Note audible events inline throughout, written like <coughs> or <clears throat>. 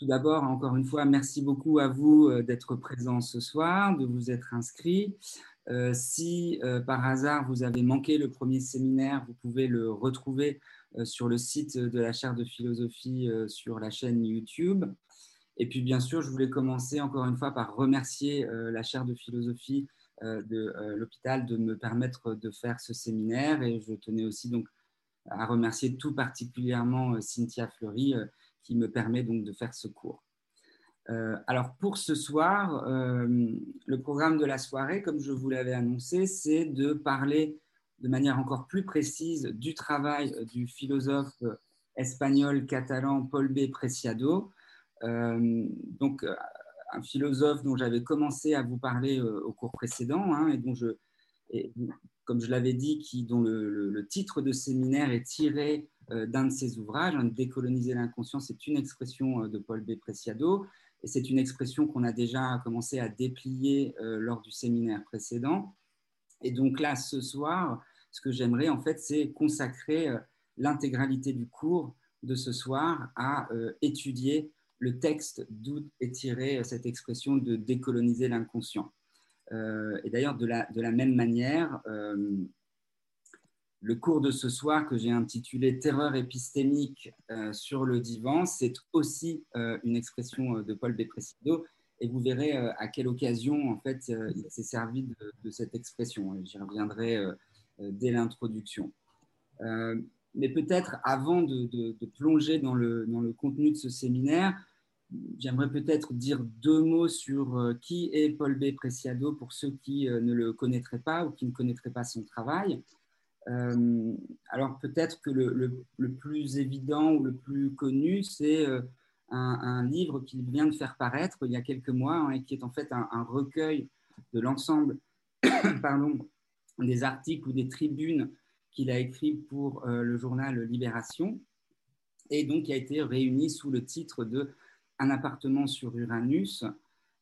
Tout d'abord, encore une fois, merci beaucoup à vous d'être présents ce soir, de vous être inscrits. si par hasard vous avez manqué le premier séminaire, vous pouvez le retrouver sur le site de la chaire de philosophie sur la chaîne YouTube. Et puis, bien sûr, je voulais commencer encore une fois par remercier la chaire de philosophie de l'hôpital de me permettre de faire ce séminaire. Et je tenais aussi donc à remercier tout particulièrement Cynthia Fleury qui me permet donc de faire ce cours. Euh, alors pour ce soir, euh, le programme de la soirée, comme je vous l'avais annoncé, c'est de parler de manière encore plus précise du travail du philosophe espagnol catalan Paul B. Preciado. Euh, donc un philosophe dont j'avais commencé à vous parler au cours précédent hein, et dont je, comme je l'avais dit, qui, dont le, titre de séminaire est tiré d'un de ses ouvrages. Hein, Décoloniser l'inconscient, c'est une expression euh, de Paul B. Preciado, et c'est une expression qu'on a déjà commencé à déplier euh, lors du séminaire précédent. Et donc là, ce soir, ce que j'aimerais en fait, c'est consacrer l'intégralité du cours de ce soir à étudier le texte d'où est tirée cette expression de décoloniser l'inconscient. et d'ailleurs, de la, même manière, le cours de ce soir que j'ai intitulé Terreur épistémique euh, sur le divan, c'est aussi euh, une expression euh, de Paul Presido et vous verrez à quelle occasion en fait il s'est servi de, cette expression. J'y reviendrai dès l'introduction. mais peut-être avant de, plonger dans le, dans le, contenu de ce séminaire, j'aimerais peut-être dire deux mots sur qui est Paul B. Preciado pour ceux qui ne le connaîtraient pas ou qui ne connaîtraient pas son travail. Euh, alors peut-être que le, plus évident ou le plus connu, c'est euh, un, livre qu'il vient de faire paraître il y a quelques mois hein, et qui est en fait un, recueil de l'ensemble <coughs> des articles ou des tribunes qu'il a écrit pour euh, le journal Libération et donc qui a été réuni sous le titre de Un appartement sur Uranus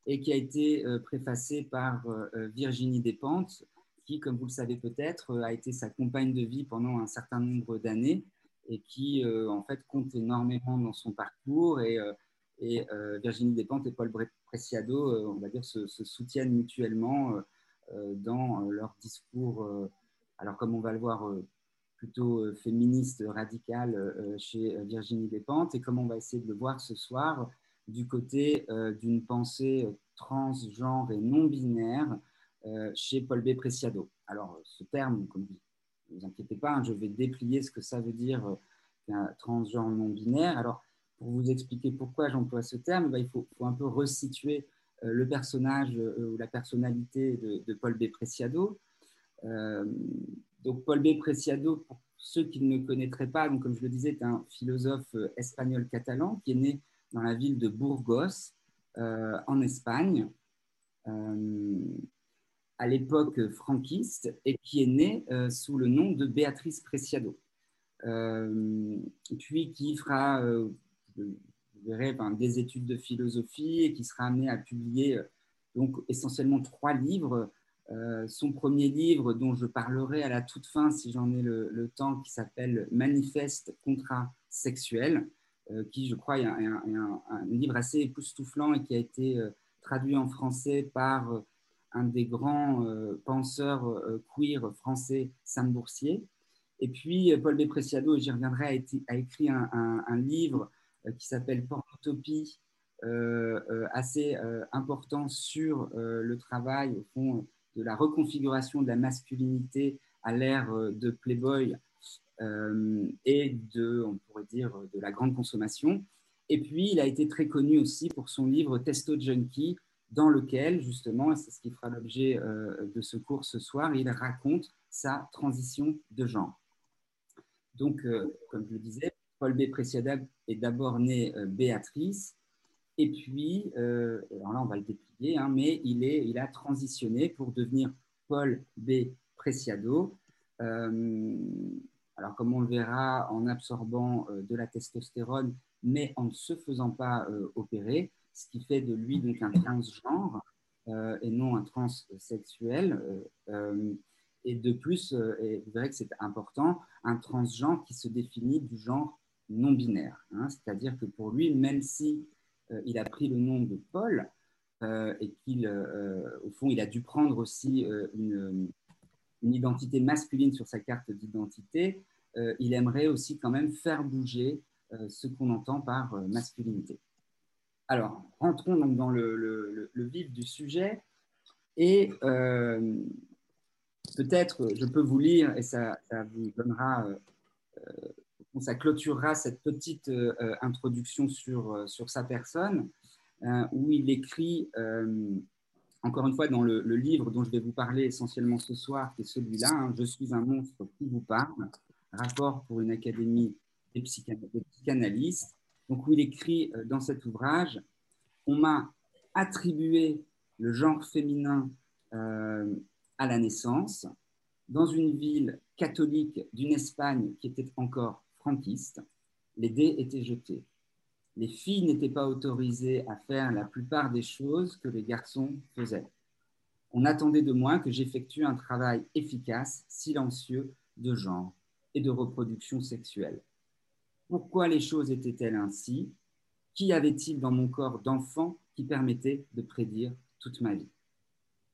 et qui a été préfacé par Virginie Despentes qui, comme vous le savez peut-être, euh, a été sa compagne de vie pendant un certain nombre d'années et qui, euh, en fait, compte énormément dans son parcours. Et, euh, et Virginie Despentes et Paul Preciado, on va dire, se, soutiennent mutuellement dans leur discours, alors comme on va le voir, plutôt féministe, radical chez Virginie Despentes, et comme on va essayer de le voir ce soir du côté d'une pensée transgenre et non binaire chez Paul B. Preciado. Alors, ce terme, comme ne vous inquiétez pas, hein, je vais déplier ce que ça veut dire euh, un transgenre non binaire. Alors, pour vous expliquer pourquoi j'emploie ce terme, bah, il faut, un peu resituer euh, le personnage ou la personnalité de, Paul B. Preciado. donc, Paul B. Preciado, pour ceux qui ne le connaîtraient pas, donc, comme je le disais, est un philosophe espagnol-catalan qui est né dans la ville de Burgos, en Espagne à l'époque franquiste et qui est née euh, sous le nom de Béatrice Preciado. Euh, puis qui fera, euh, verrez, des études de philosophie et qui sera amenée à publier donc essentiellement trois livres. son premier livre, dont je parlerai à la toute fin si j'en ai le, temps, qui s'appelle Manifeste contrasexuel, qui, je crois, est un, livre assez époustouflant et qui a été traduit en français par un des grands euh, penseurs euh, queer français, Sam Boursier. Et puis, Paul B. Preciado, et j'y reviendrai, a, écrit un, livre euh, qui s'appelle Pornotopie, assez important sur le travail, au fond, de la reconfiguration de la masculinité à l'ère de Playboy et de, on pourrait dire, de la grande consommation. Et puis, il a été très connu aussi pour son livre Testo Junkie, dans lequel, justement, et c'est ce qui fera l'objet euh, de ce cours ce soir, il raconte sa transition de genre. Donc, euh, comme je le disais, Paul B. Preciada est d'abord né euh, Béatrice, et puis, alors là, on va le déplier, hein, mais il, est, il a transitionné pour devenir Paul B. Preciado. alors, comme on le verra, en absorbant de la testostérone, mais en ne se faisant pas opérer, ce qui fait de lui donc un transgenre euh, et non un transsexuel. Euh, euh, et de plus, et vous verrez que c'est important, un transgenre qui se définit du genre non binaire. Hein. C'est-à-dire que pour lui, même si il a pris le nom de Paul et qu'il, au fond, il a dû prendre aussi une, une identité masculine sur sa carte d'identité, il aimerait aussi quand même faire bouger ce qu'on entend par masculinité. Alors, rentrons donc dans le, vif du sujet. Et euh, peut-être, je peux vous lire, et ça, vous donnera, euh, euh, ça clôturera cette petite introduction sur, sa personne, où il écrit, encore une fois, dans le, livre dont je vais vous parler essentiellement ce soir, qui est celui-là, hein, Je suis un monstre qui vous parle, rapport pour une académie des psychanalystes donc où il écrit euh, dans cet ouvrage, on m'a attribué le genre féminin euh, à la naissance dans une ville catholique d'une Espagne qui était encore franquiste. Les dés étaient jetés. Les filles n'étaient pas autorisées à faire la plupart des choses que les garçons faisaient. On attendait de moi que j'effectue un travail efficace, silencieux de genre et de reproduction sexuelle. Pourquoi les choses étaient-elles ainsi? Qu'y avait-il dans mon corps d'enfant qui permettait de prédire toute ma vie?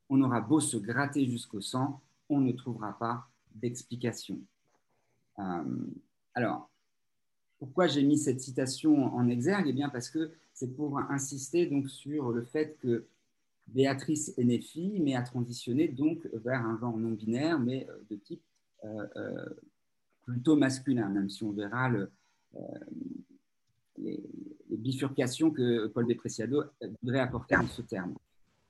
On aura beau se gratter jusqu'au sang, on ne trouvera pas d'explication. Euh, alors, pourquoi j'ai mis cette citation en exergue? Eh bien, parce que c'est pour insister donc sur le fait que Béatrice est née fille, mais a transitionné donc vers un genre non binaire, mais euh, de type euh, plutôt masculin, même si on verra le, euh, les, bifurcations que Paul Depreciado voudrait apporter en ce terme.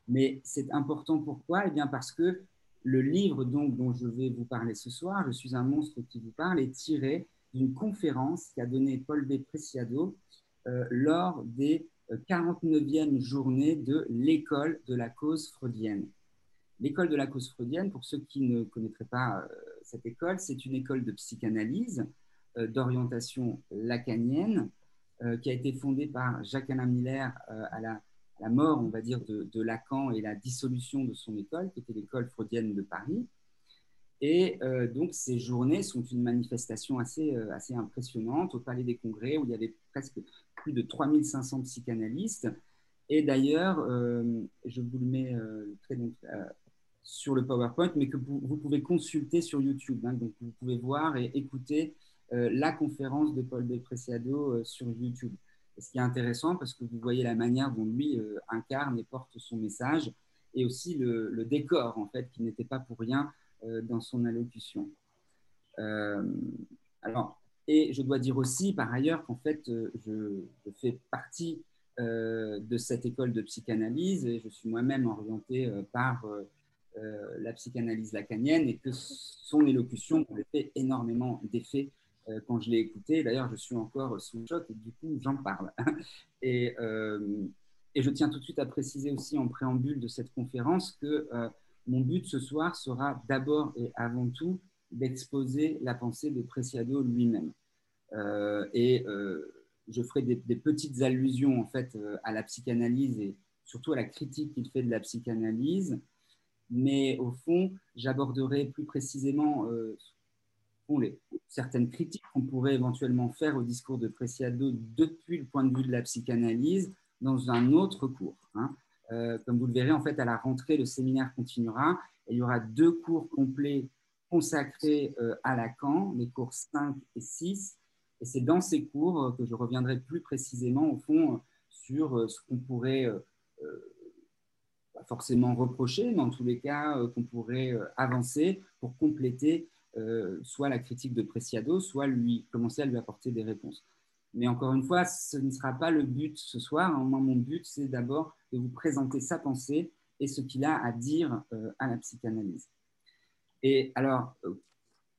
Mais c'est important pourquoi? Eh bien parce que le livre donc, dont je vais vous parler ce soir, Je suis un monstre qui vous parle, est tiré d'une conférence qu'a donnée Paul Depreciado euh, lors des 49e euh, journées de l'école de la cause freudienne. L'école de la cause freudienne, pour ceux qui ne connaîtraient pas cette école, c'est une école de psychanalyse euh, d'orientation lacanienne euh, qui a été fondée par Jacques-Alain Miller euh, à la, mort, on va dire, de, Lacan et la dissolution de son école, qui était l'école freudienne de Paris. Et donc, ces journées sont une manifestation assez, assez impressionnante au Palais des Congrès, où il y avait presque plus de 3500 psychanalystes. Et d'ailleurs, je vous le mets très donc, sur le PowerPoint, mais que vous, pouvez consulter sur YouTube. Hein. donc, vous pouvez voir et écouter euh, la conférence de Paul Preciado euh, sur YouTube. ce qui est intéressant, parce que vous voyez la manière dont lui euh, incarne et porte son message, et aussi le, décor, en fait, qui n'était pas pour rien dans son allocution. alors, et je dois dire aussi, par ailleurs, qu'en fait, je, fais partie de cette école de psychanalyse et je suis moi-même orienté par la psychanalyse lacanienne et que son élocution avait fait énormément d'effet euh, quand je l'ai écouté. D'ailleurs, je suis encore sous choc et du coup, j'en parle. <laughs> Et, euh, et, je tiens tout de suite à préciser aussi en préambule de cette conférence que euh, mon but ce soir sera d'abord et avant tout d'exposer la pensée de Preciado lui-même. et je ferai des, petites allusions en fait à la psychanalyse et surtout à la critique qu'il fait de la psychanalyse. Mais au fond, j'aborderai plus précisément les, certaines critiques qu'on pourrait éventuellement faire au discours de Preciado depuis le point de vue de la psychanalyse dans un autre cours. Hein. Euh, comme vous le verrez, en fait, à la rentrée, le séminaire continuera et il y aura deux cours complets consacrés euh, à Lacan, les cours 5 et 6. Et c'est dans ces cours que je reviendrai plus précisément, au fond, sur euh, ce qu'on pourrait forcément reprocher, mais en tous les cas, qu'on pourrait avancer pour compléter euh, soit la critique de Preciado, soit lui commencer à lui apporter des réponses. Mais encore une fois, ce ne sera pas le but ce soir. Moi, mon but, c'est d'abord de vous présenter sa pensée et ce qu'il a à dire euh, à la psychanalyse. Et alors, euh,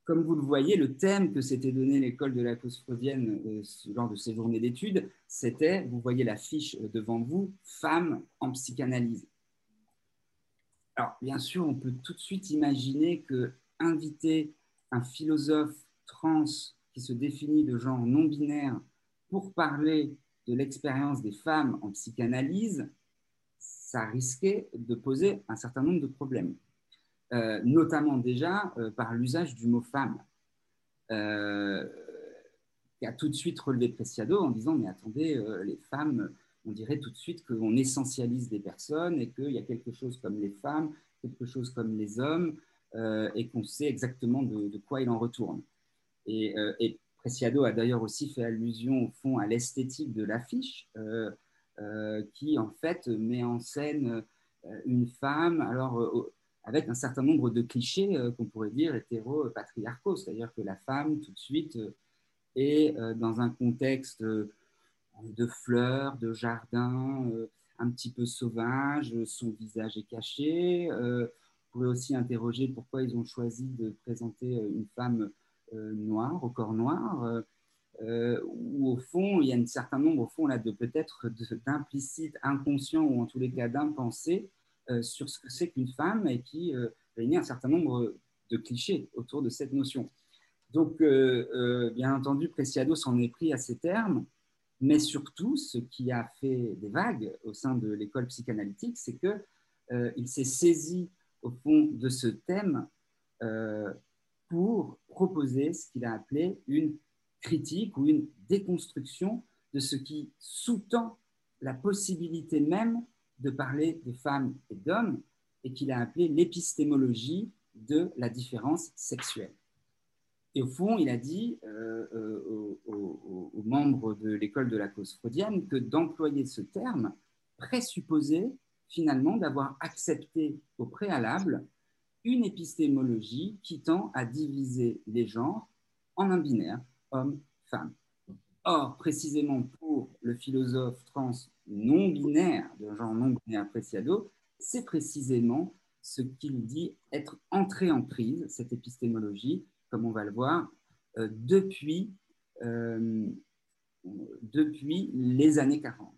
comme vous le voyez, le thème que s'était donné l'école de la cause freudienne lors de ses journées d'études, c'était, vous voyez la fiche devant vous, Femmes en psychanalyse. Alors, bien sûr, on peut tout de suite imaginer que inviter un philosophe trans qui se définit de genre non binaire pour parler de l'expérience des femmes en psychanalyse, ça risquait de poser un certain nombre de problèmes, euh, notamment déjà euh, par l'usage du mot femme, euh, qui a tout de suite relevé Preciado en disant mais attendez, les femmes, on dirait tout de suite qu'on essentialise des personnes et qu'il y a quelque chose comme les femmes, quelque chose comme les hommes, et qu'on sait exactement de, quoi il en retourne. Et, euh, et Preciado a d'ailleurs aussi fait allusion au fond à l'esthétique de l'affiche, euh, qui en fait met en scène une femme, alors avec un certain nombre de clichés qu'on pourrait dire hétéro-patriarcaux, c'est-à-dire que la femme tout de suite est dans un contexte de fleurs, de jardin, un petit peu sauvage, son visage est caché. Euh, pouvez aussi interroger pourquoi ils ont choisi de présenter euh, une femme euh, noire, au corps noir, où au fond, il y a un certain nombre, au fond, là, de peut-être d'implicites, inconscients, ou en tous les cas d'impensés sur ce que c'est qu'une femme et qui réunit un certain nombre de clichés autour de cette notion. Donc, bien entendu, Preciado s'en est pris à ces termes mais surtout, ce qui a fait des vagues au sein de l'école psychanalytique, c'est qu'il euh, s'est saisi au fond de ce thème euh, pour proposer ce qu'il a appelé une critique ou une déconstruction de ce qui sous-tend la possibilité même de parler de femmes et d'hommes et qu'il a appelé l'épistémologie de la différence sexuelle. Et au fond, il a dit euh, euh, aux, membres de l'école de la cause freudienne que d'employer ce terme présupposait finalement d'avoir accepté au préalable une épistémologie qui tend à diviser les genres en un binaire, homme-femme. Or, précisément pour le philosophe trans non binaire, de genre non binaire Preciado, c'est précisément ce qu'il dit être entré en prise, cette épistémologie, comme on va le voir, euh, depuis, euh, depuis les années 40.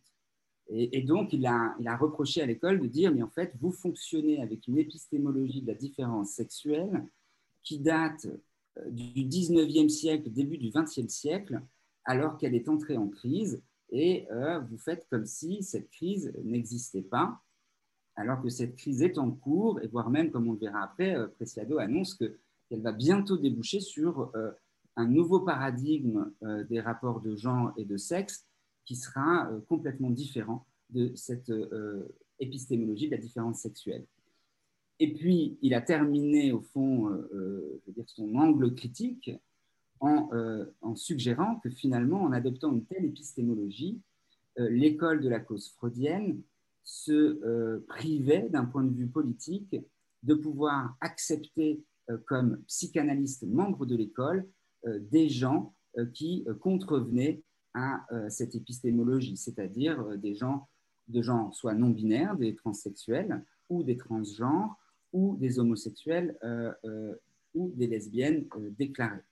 Et, donc, il a, reproché à l'école de dire, mais en fait, vous fonctionnez avec une épistémologie de la différence sexuelle qui date euh, du 19e siècle, début du 20e siècle, alors qu'elle est entrée en crise, et vous faites comme si cette crise n'existait pas, alors que cette crise est en cours, et voire même, comme on le verra après, Preciado annonce que qu'elle va bientôt déboucher sur euh, un nouveau paradigme euh, des rapports de genre et de sexe qui sera euh, complètement différent de cette épistémologie de la différence sexuelle. Et puis, il a terminé, au fond, je veux dire, son angle critique en, en, suggérant que finalement, en adoptant une telle épistémologie, l'école de la cause freudienne se privait, d'un point de vue politique, de pouvoir accepter euh, comme psychanalyste membre de l'école euh, des gens euh, qui contrevenaient à cette épistémologie, c'est-à-dire des gens de genre soit non binaires, des transsexuels ou des transgenres ou des homosexuels ou des lesbiennes déclarées.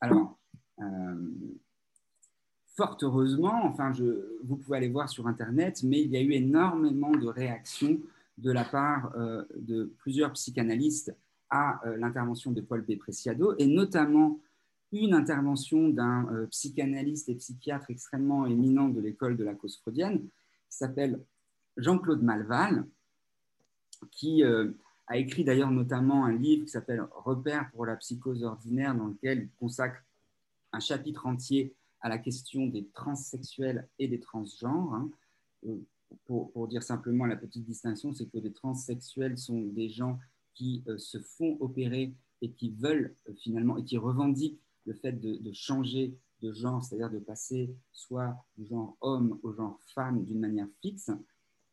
Alors, fort heureusement, enfin, je, vous pouvez aller voir sur Internet, mais il y a eu énormément de réactions de la part euh, de plusieurs psychanalystes à euh, l'intervention de Paul B. Preciado, et notamment une intervention d'un euh, psychanalyste et psychiatre extrêmement éminent de l'école de la cause freudienne, qui s'appelle Jean-Claude Malval, qui a écrit d'ailleurs notamment un livre qui s'appelle Repères pour la psychose ordinaire, dans lequel il consacre un chapitre entier à la question des transsexuels et des transgenres. Hein pour, dire simplement la petite distinction, c'est que les transsexuels sont des gens qui euh, se font opérer et qui veulent euh, finalement et qui revendiquent le fait de, changer de genre, c'est-à-dire de passer soit du genre homme au genre femme d'une manière fixe,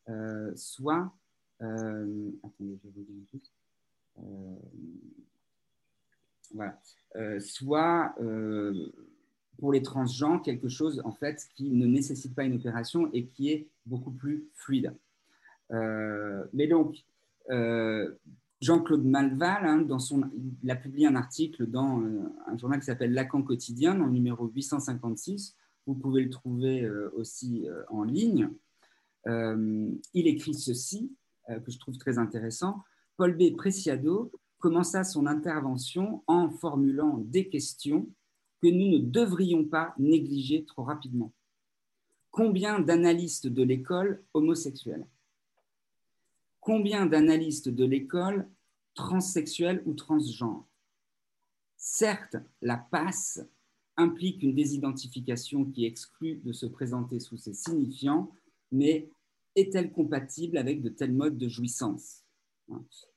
euh, soit attendez, je vous dis juste, voilà, soit pour les transgenres quelque chose en fait qui ne nécessite pas une opération et qui est beaucoup plus fluide. Euh, mais donc, euh, Jean-Claude Malval, hein, il a publié un article dans euh, un journal qui s'appelle Lacan quotidien, dans le numéro 856. Vous pouvez le trouver aussi en ligne. il écrit ceci, que je trouve très intéressant. Paul B. Preciado commença son intervention en formulant des questions que nous ne devrions pas négliger trop rapidement. Combien d'analystes de l'école homosexuels Combien d'analystes de l'école transsexuels ou transgenres? Certes, la passe implique une désidentification qui exclut de se présenter sous ses signifiants, mais est-elle compatible avec de tels modes de jouissance?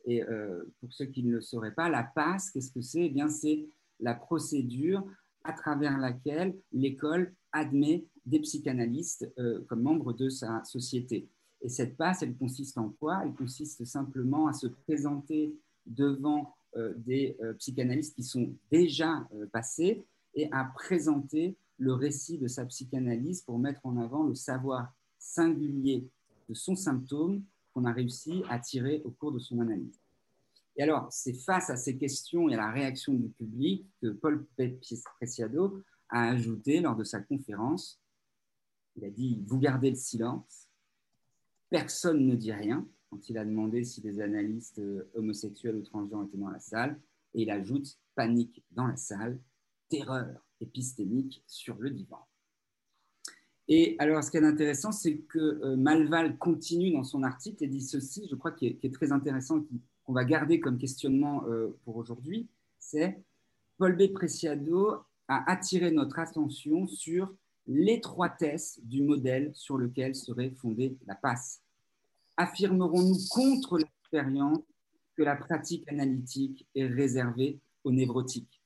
Et euh, pour ceux qui ne le sauraient pas, la passe, qu'est-ce que c'est? Eh bien, c'est la procédure à travers laquelle l'école admet des psychanalystes euh, comme membres de sa société. Et cette passe, elle consiste en quoi? Elle consiste simplement à se présenter devant euh, des psychanalystes qui sont déjà passés et à présenter le récit de sa psychanalyse pour mettre en avant le savoir singulier de son symptôme qu'on a réussi à tirer au cours de son analyse. Et alors, c'est face à ces questions et à la réaction du public que Paul Preciado a ajouté lors de sa conférence, il a dit, vous gardez le silence, personne ne dit rien, quand il a demandé si des analystes euh, homosexuels ou transgenres étaient dans la salle, et il ajoute, panique dans la salle, terreur épistémique sur le divan. Et alors, ce qui est intéressant, c'est que euh, Malval continue dans son article et dit ceci, je crois, qui est, très intéressant, qu'on va garder comme questionnement euh, pour aujourd'hui, c'est Paul B. Preciado a attiré notre attention sur l'étroitesse du modèle sur lequel serait fondée la passe. Affirmerons-nous contre l'expérience que la pratique analytique est réservée aux névrotiques?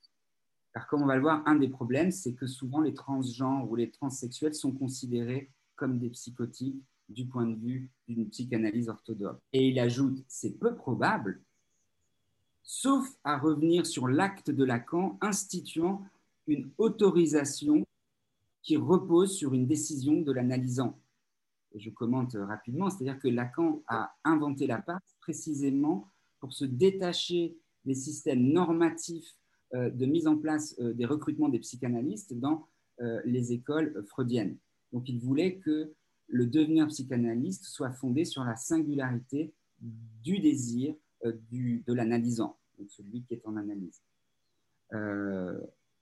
Car comme on va le voir, un des problèmes, c'est que souvent les transgenres ou les transsexuels sont considérés comme des psychotiques du point de vue d'une psychanalyse orthodoxe. Et il ajoute, c'est peu probable, sauf à revenir sur l'acte de Lacan instituant une autorisation qui repose sur une décision de l'analysant. Je commente rapidement, c'est-à-dire que Lacan a inventé la part précisément pour se détacher des systèmes normatifs euh, de mise en place euh, des recrutements des psychanalystes dans euh, les écoles freudiennes. Donc il voulait que le devenir psychanalyste soit fondé sur la singularité du désir de l'analysant, celui qui est en analyse.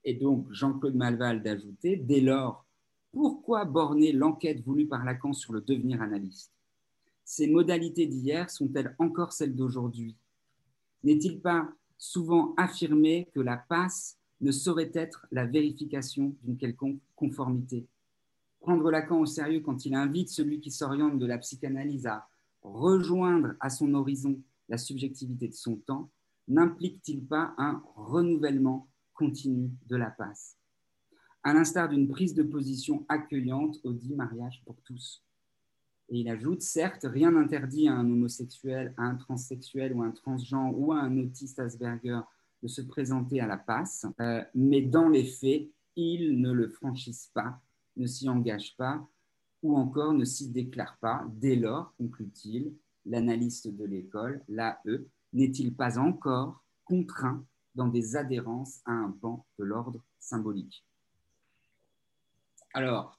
Et donc Jean-Claude Malval d'ajouter, dès lors, pourquoi borner l'enquête voulue par Lacan sur le devenir analyste? Ces modalités d'hier sont-elles encore celles d'aujourd'hui? N'est-il pas souvent affirmé que la passe ne saurait être la vérification d'une quelconque conformité? Prendre Lacan au sérieux quand il invite celui qui s'oriente de la psychanalyse à rejoindre à son horizon la subjectivité de son temps, n'implique-t-il pas un renouvellement continu de la passe À l'instar d'une prise de position accueillante au dit mariage pour tous. Et il ajoute, certes, rien n'interdit à un homosexuel, à un transsexuel ou à un transgenre ou à un autiste Asperger de se présenter à la passe, euh, mais dans les faits, ils ne le franchissent pas, ne s'y engagent pas ou encore ne s'y déclarent pas. Dès lors, conclut-il, l'analyste de l'école, l'AE, n'est-il pas encore contraint dans des adhérences à un pan de l'ordre symbolique Alors,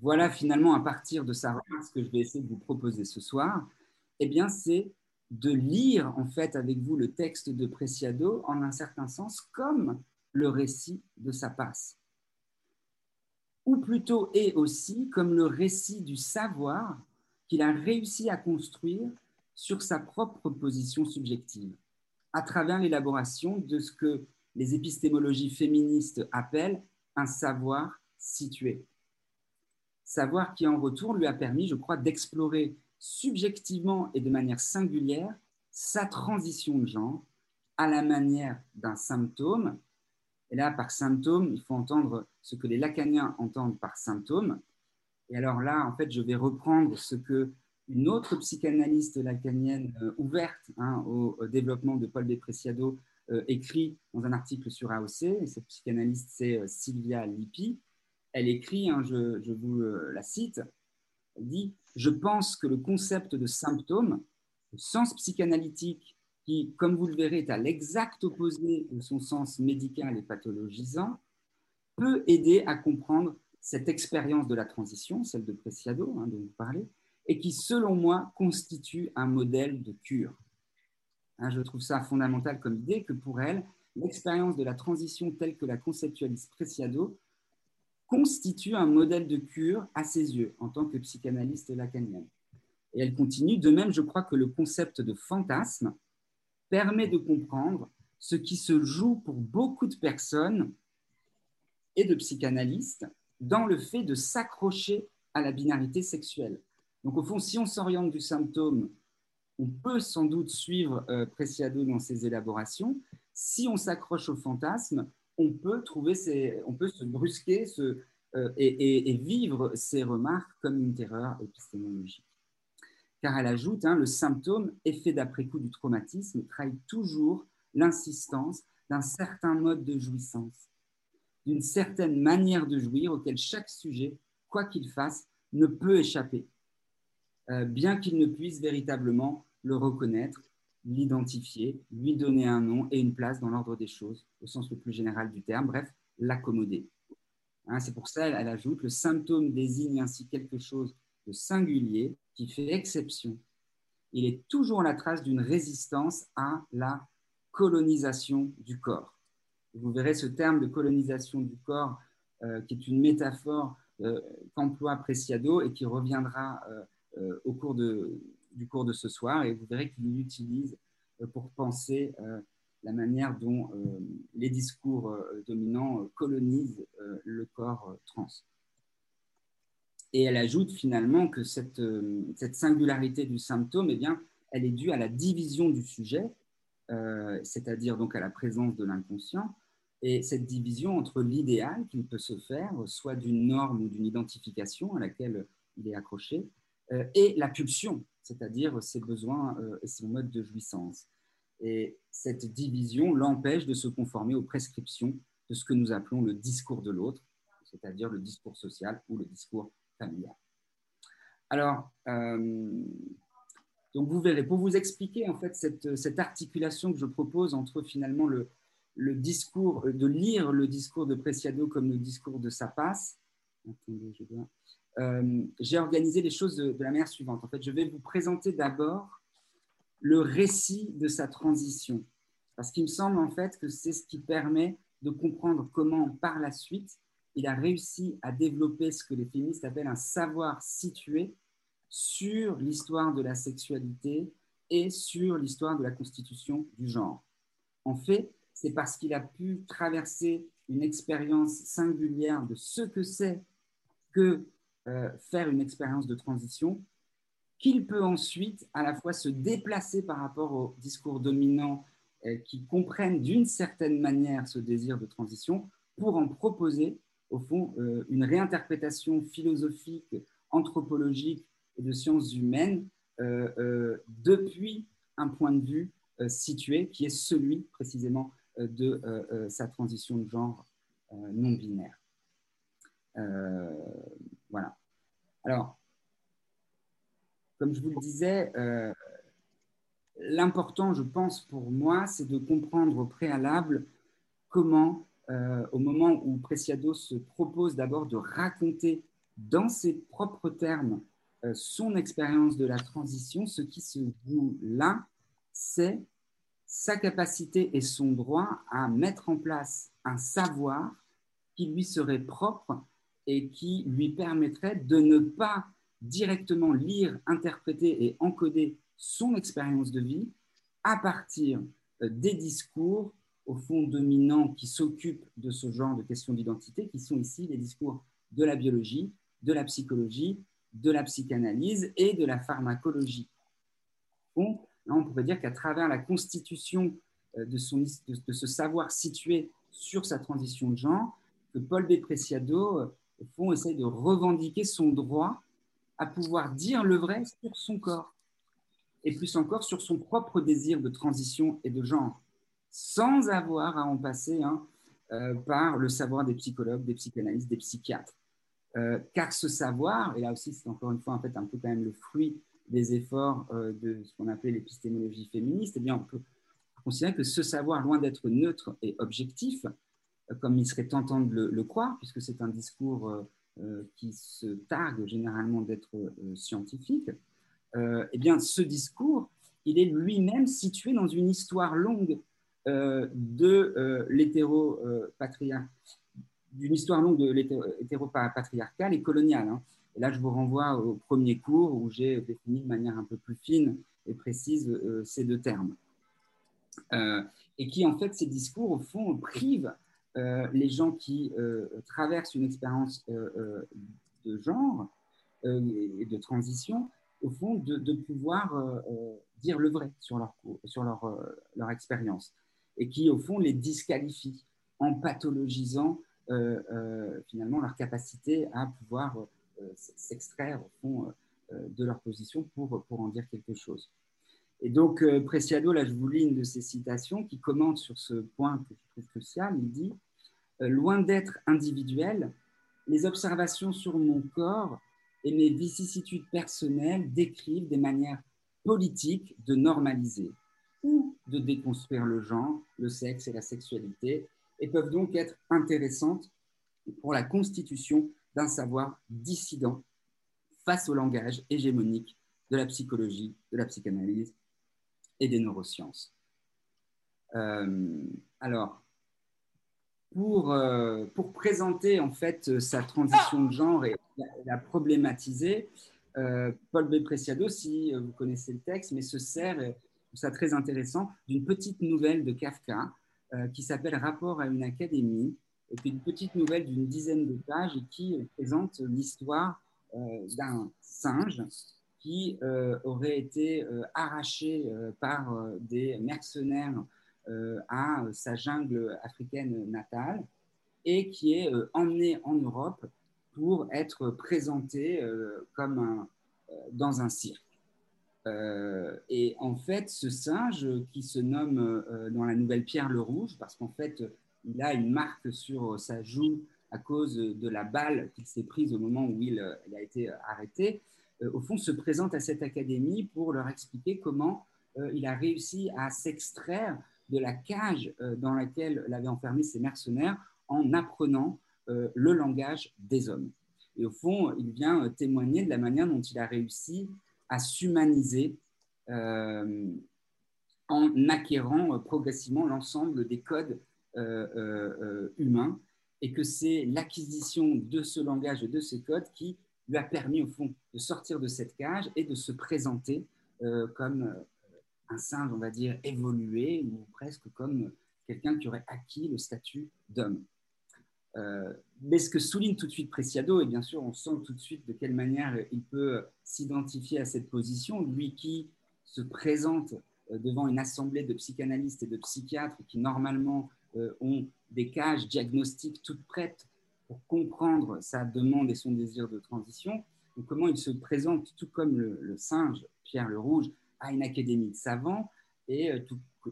voilà finalement à partir de remarque ce que je vais essayer de vous proposer ce soir. Eh bien, c'est de lire en fait avec vous le texte de Preciado en un certain sens comme le récit de sa passe. Ou plutôt et aussi comme le récit du savoir qu'il a réussi à construire sur sa propre position subjective, à travers l'élaboration de ce que les épistémologies féministes appellent un savoir situé savoir qui en retour lui a permis, je crois, d'explorer subjectivement et de manière singulière sa transition de genre à la manière d'un symptôme. Et là, par symptôme, il faut entendre ce que les lacaniens entendent par symptôme. Et alors là, en fait, je vais reprendre ce que une autre psychanalyste lacanienne euh, ouverte hein, au, développement de Paul Depreciado euh, écrit dans un article sur AOC. Et cette psychanalyste, c'est euh, Sylvia Lippi elle écrit, hein, je, vous euh, la cite, elle dit Je pense que le concept de symptôme, le sens psychanalytique, qui, comme vous le verrez, est à l'exact opposé de son sens médical et pathologisant, peut aider à comprendre cette expérience de la transition, celle de Preciado, hein, dont vous parlez, et qui, selon moi, constitue un modèle de cure. Hein, je trouve ça fondamental comme idée que pour elle, l'expérience de la transition telle que la conceptualise Preciado constitue un modèle de cure à ses yeux en tant que psychanalyste lacanienne. Et elle continue, de même, je crois que le concept de fantasme permet de comprendre ce qui se joue pour beaucoup de personnes et de psychanalystes dans le fait de s'accrocher à la binarité sexuelle. Donc au fond, si on s'oriente du symptôme, on peut sans doute suivre euh, Preciado dans ses élaborations. Si on s'accroche au fantasme, on peut, trouver peut se brusquer euh, et, vivre ces remarques comme une terreur épistémologique. Car elle ajoute, hein, le symptôme, effet d'après-coup du traumatisme, trahit toujours l'insistance d'un certain mode de jouissance, d'une certaine manière de jouir auquel chaque sujet, quoi qu'il fasse, ne peut échapper, bien qu'il ne puisse véritablement le reconnaître, l'identifier, lui donner un nom et une place dans l'ordre des choses, au sens le plus général du terme, bref, l'accommoder. Hein, c'est pour ça qu'elle ajoute, le symptôme désigne ainsi quelque chose de singulier qui fait exception. Il est toujours la trace d'une résistance à la colonisation du corps. Vous verrez ce terme de colonisation du corps, euh, qui est une métaphore euh, qu'emploie Preciado et qui reviendra euh, au cours de, du cours de ce soir, et vous verrez qu'il l'utilise pour penser la manière dont les discours dominants colonisent le corps trans. Et elle ajoute finalement que cette, cette singularité du symptôme, eh bien, elle est due à la division du sujet euh, c'est-à-dire donc à la présence de l'inconscient, et cette division entre l'idéal qui peut se faire, soit d'une norme ou d'une identification à laquelle il est accroché, euh, et la pulsion, c'est-à-dire ses besoins euh, et son mode de jouissance. Et cette division l'empêche de se conformer aux prescriptions de ce que nous appelons le discours de l'autre, c'est-à-dire le discours social ou le discours familial. Alors, donc vous verrez, pour vous expliquer en fait cette, articulation que je propose entre finalement le, discours, euh, de lire le discours de Preciado comme le discours de Sapas, euh, j'ai organisé les choses de, la manière suivante. En fait, je vais vous présenter d'abord le récit de sa transition, parce qu'il me semble en fait que c'est ce qui permet de comprendre comment par la suite il a réussi à développer ce que les féministes appellent un savoir situé sur l'histoire de la sexualité et sur l'histoire de la constitution du genre. En fait, c'est parce qu'il a pu traverser une expérience singulière de ce que c'est que faire une expérience de transition qu'il peut ensuite à la fois se déplacer par rapport aux discours dominants euh, qui comprennent d'une certaine manière ce désir de transition pour en proposer au fond euh, une réinterprétation philosophique, anthropologique et de sciences humaines euh, euh, depuis un point de vue euh, situé qui est celui précisément de sa transition de genre non binaire. Voilà. Alors, comme je vous le disais, l'important, je pense, pour moi, c'est de comprendre au préalable comment, au moment où Preciado se propose d'abord de raconter dans ses propres termes euh, son expérience de la transition, ce qui se joue là, c'est sa capacité et son droit à mettre en place un savoir qui lui serait propre et qui lui permettrait de ne pas directement lire, interpréter et encoder son expérience de vie à partir euh, des discours au fond dominants qui s'occupent de ce genre de questions d'identité, qui sont ici les discours de la biologie, de la psychologie de la psychanalyse et de la pharmacologie. Bon, on pourrait dire qu'à travers la constitution euh, de, son, de, ce savoir situé sur sa transition de genre, que Paul B. Au fond, essaye de revendiquer son droit à pouvoir dire le vrai sur son corps, et plus encore sur son propre désir de transition et de genre, sans avoir à en passer hein, euh, par le savoir des psychologues, des psychanalystes, des psychiatres. Euh, car ce savoir, et là aussi c'est encore une fois en fait un peu quand même le fruit des efforts euh, de ce qu'on appelait l'épistémologie féministe, eh bien on peut considérer que ce savoir, loin d'être neutre et objectif, comme il serait tentant de le, croire, puisque c'est un discours qui se targue généralement d'être scientifique, eh bien ce discours, il est lui-même situé dans une histoire longue de l'hétéro-patriarcat d'une histoire longue de l'hétéropatriarcale et coloniale. Hein. Et là, je vous renvoie au premier cours où j'ai défini de manière un peu plus fine et précise euh, ces deux termes. Euh, et qui, en fait, ces discours, au fond, privent les gens qui traversent une expérience de genre et de transition, au fond, de, pouvoir dire le vrai sur leur, sur leur expérience et qui, au fond, les disqualifie en pathologisant finalement leur capacité à pouvoir s'extraire, au fond, de leur position pour, pour en dire quelque chose. Et donc, euh, Preciado, là, je vous lis une de ses citations qui commente sur ce point que je trouve crucial. Il dit euh, Loin d'être individuel, les observations sur mon corps et mes vicissitudes personnelles décrivent des manières politiques de normaliser ou de déconstruire le genre, le sexe et la sexualité, et peuvent donc être intéressantes pour la constitution d'un savoir dissident face au langage hégémonique de la psychologie, de la psychanalyse des neurosciences. Euh, alors, pour, euh, pour, présenter en fait sa transition de genre et la, problématiser, euh, Paul B. Preciado, si vous connaissez le texte, mais se sert, je trouve ça très intéressant, d'une petite nouvelle de Kafka qui s'appelle Rapport à une académie, et puis une petite nouvelle d'une dizaine de pages qui présente l'histoire d'un singe qui euh, aurait été euh, arraché euh, par des mercenaires à sa jungle africaine natale et qui est emmené en Europe pour être présenté comme un, dans un cirque. et en fait, ce singe qui se nomme dans la nouvelle Pierre le Rouge, parce qu'en fait, il a une marque sur sa joue à cause de la balle qu'il s'est prise au moment où il, a été arrêté, au fond, se présente à cette académie pour leur expliquer comment euh, il a réussi à s'extraire de la cage euh, dans laquelle l'avaient enfermé ses mercenaires en apprenant le langage des hommes. Et au fond, il vient témoigner de la manière dont il a réussi à s'humaniser en acquérant progressivement l'ensemble des codes humains et que c'est l'acquisition de ce langage et de ces codes qui lui a permis au fond de sortir de cette cage et de se présenter euh, comme euh, un singe, on va dire, évolué, ou presque comme quelqu'un qui aurait acquis le statut d'homme. Euh, mais ce que souligne tout de suite Preciado, et bien sûr on sent tout de suite de quelle manière il peut s'identifier à cette position, lui qui se présente devant une assemblée de psychanalystes et de psychiatres qui normalement ont des cages diagnostiques toutes prêtes pour comprendre sa demande et son désir de transition, comment il se présente, tout comme le, singe Pierre le Rouge, à une académie de savants, et euh,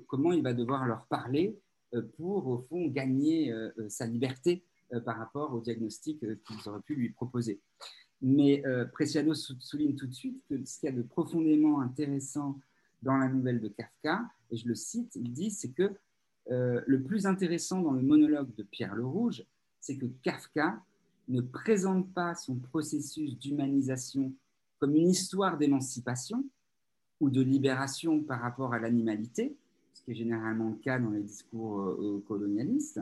comment il va devoir leur parler euh, pour, au fond, gagner euh, sa liberté par rapport au diagnostic qu'ils auraient pu lui proposer. Mais Preciado souligne tout de suite que ce qu'il y a de profondément intéressant dans la nouvelle de Kafka, et je le cite, il dit, c'est que le plus intéressant dans le monologue de Pierre le Rouge, c'est que Kafka ne présente pas son processus d'humanisation comme une histoire d'émancipation ou de libération par rapport à l'animalité, ce qui est généralement le cas dans les discours euh, colonialistes,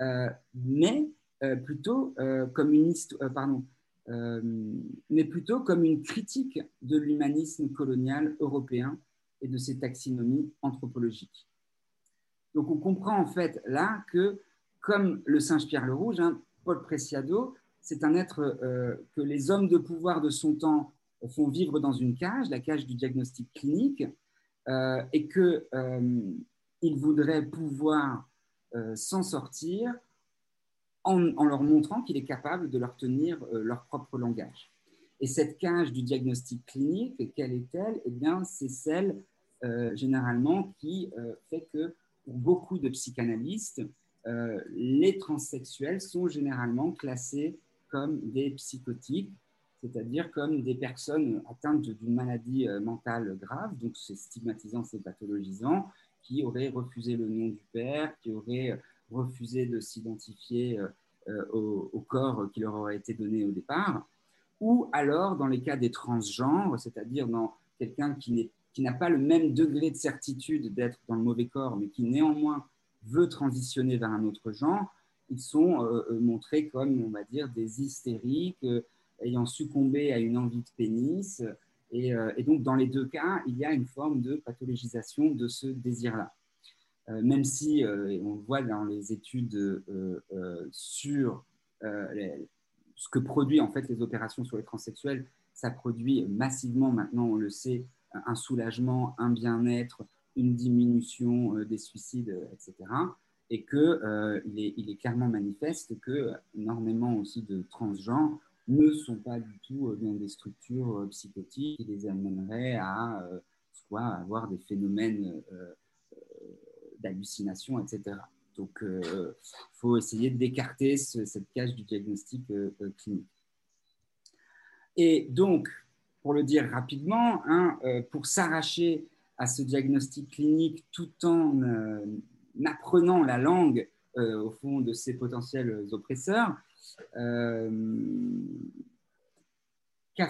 euh, mais euh, plutôt comme une pardon, mais plutôt comme une critique de l'humanisme colonial européen et de ses taxonomies anthropologiques. Donc on comprend en fait là que comme le singe Pierre le Rouge, hein, Paul Preciado, c'est un être euh, que les hommes de pouvoir de son temps font vivre dans une cage, la cage du diagnostic clinique, euh, et qu'il euh, voudrait pouvoir s'en sortir en, leur montrant qu'il est capable de leur tenir leur propre langage. Et cette cage du diagnostic clinique, quelle est-elle? Eh bien, c'est celle généralement qui fait que pour beaucoup de psychanalystes, euh, les transsexuels sont généralement classés comme des psychotiques, c'est-à-dire comme des personnes atteintes d'une maladie euh, mentale grave, donc c'est stigmatisant, c'est pathologisant, qui auraient refusé le nom du père, qui auraient euh, refusé de s'identifier au, corps qui leur aurait été donné au départ, ou alors dans les cas des transgenres, c'est-à-dire dans quelqu'un qui n'a pas le même degré de certitude d'être dans le mauvais corps, mais qui néanmoins veut transitionner vers un autre genre, ils sont euh, euh, montrés comme, on va dire, des hystériques euh, ayant succombé à une envie de pénis. Et, donc, dans les deux cas, il y a une forme de pathologisation de ce désir-là. même si on voit dans les études sur ce que produit en fait les opérations sur les transsexuels, ça produit massivement maintenant, on le sait, un soulagement, un bien-être, une diminution des suicides, etc et qu'il euh, est, il est, clairement manifeste que énormément aussi de transgenres ne sont pas du tout euh, dans des structures euh, psychotiques qui les amèneraient à soit avoir des phénomènes d'hallucination, etc. Donc, il faut essayer d'écarter cette cage du diagnostic clinique. Et donc, pour le dire rapidement, hein, pour s'arracher à ce diagnostic clinique tout en apprenant la langue euh, au fond de ses potentiels oppresseurs, euh,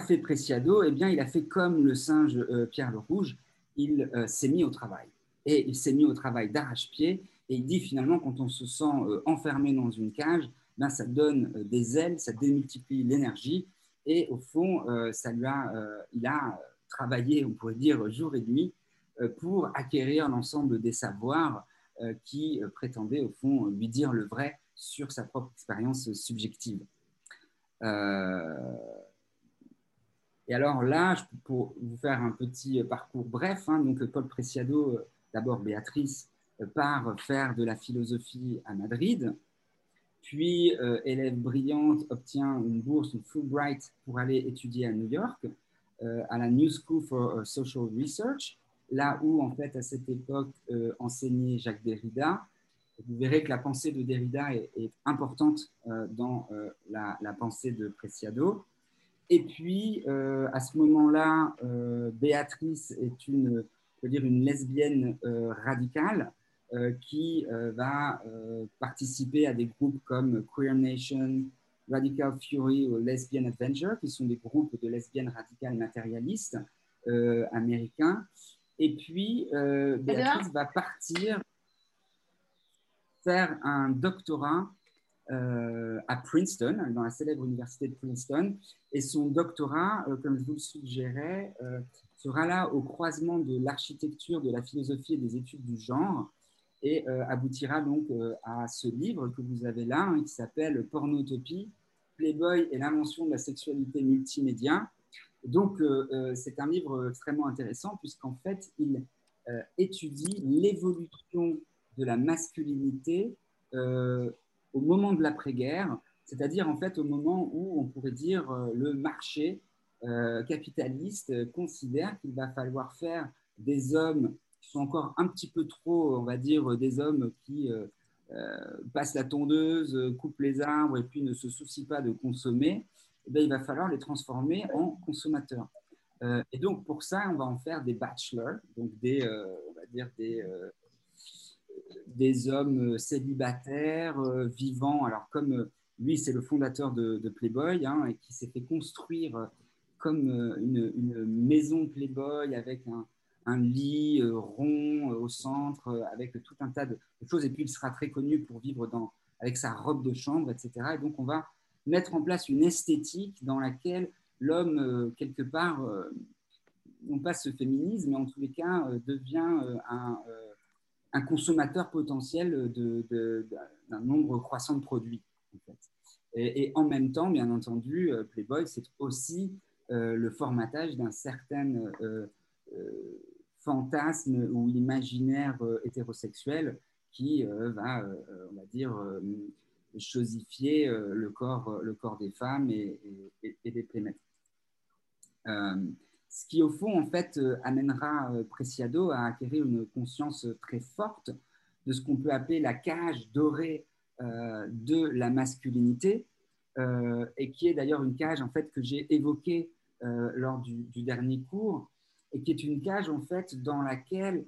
fait Preciado Eh bien, il a fait comme le singe euh, Pierre le Rouge, il s'est mis au travail. Et il s'est mis au travail d'arrache-pied. Et il dit finalement, quand on se sent enfermé dans une cage, ben, ça donne des ailes, ça démultiplie l'énergie. Et au fond, ça lui a, il a travaillé, on pourrait dire, jour et nuit pour acquérir l'ensemble des savoirs euh, qui euh, prétendait au fond lui dire le vrai sur sa propre expérience subjective. Euh, et alors là, pour vous faire un petit parcours bref, hein, donc Paul Preciado, d'abord Béatrice, part faire de la philosophie à Madrid, puis élève brillante, obtient une bourse, une Fulbright pour aller étudier à New York, à la New School for Social Research, là où, en fait, à cette époque, euh, enseignait Jacques Derrida. Vous verrez que la pensée de Derrida est, importante euh, dans euh, la, pensée de Preciado. Et puis, à ce moment-là, Béatrice est une, dire une lesbienne radicale qui va participer à des groupes comme Queer Nation, Radical Fury ou Lesbian Adventure, qui sont des groupes de lesbiennes radicales matérialistes américains. Et puis, euh, Béatrice va partir faire un doctorat euh, à Princeton, dans la célèbre université de Princeton. Et son doctorat, euh, comme je vous le suggérais, sera là au croisement de l'architecture, de la philosophie et des études du genre et aboutira donc à ce livre que vous avez là, hein, qui s'appelle Pornotopie, Playboy et l'invention de la sexualité multimédia, donc, euh, euh, c'est un livre extrêmement intéressant puisqu'en fait, il euh, étudie l'évolution de la masculinité au moment de l'après-guerre, c'est-à-dire en fait au moment où on pourrait dire le marché capitaliste considère qu'il va falloir faire des hommes qui sont encore un petit peu trop, on va dire, des hommes qui passent la tondeuse, coupent les arbres et puis ne se soucient pas de consommer, eh ben, il va falloir les transformer en consommateurs. Euh, et donc, pour ça, on va en faire des bachelors, donc des, euh, on va dire des, euh, des hommes célibataires, vivants. Alors, comme lui, c'est le fondateur de, Playboy, hein, et qui s'est fait construire comme une, une, maison Playboy avec un, lit rond au centre, avec tout un tas de choses. Et puis, il sera très connu pour vivre dans, avec sa robe de chambre, etc. Et donc, on va mettre en place une esthétique dans laquelle l'homme, euh, quelque part, euh, non pas se féminise, mais en tous les cas, euh, devient un, consommateur potentiel d'un nombre croissant de produits. et, en même temps, bien entendu, Playboy, c'est aussi le formatage d'un certain fantasme ou imaginaire hétérosexuel qui va, on va dire, chosifier euh, le corps, euh, le corps des femmes et, des playmates. Euh, ce qui, au fond, en fait, amènera Preciado à acquérir une conscience très forte de ce qu'on peut appeler la cage dorée de la masculinité, et qui est d'ailleurs une cage, en fait, que j'ai évoquée lors du, dernier cours, et qui est une cage, en fait, dans laquelle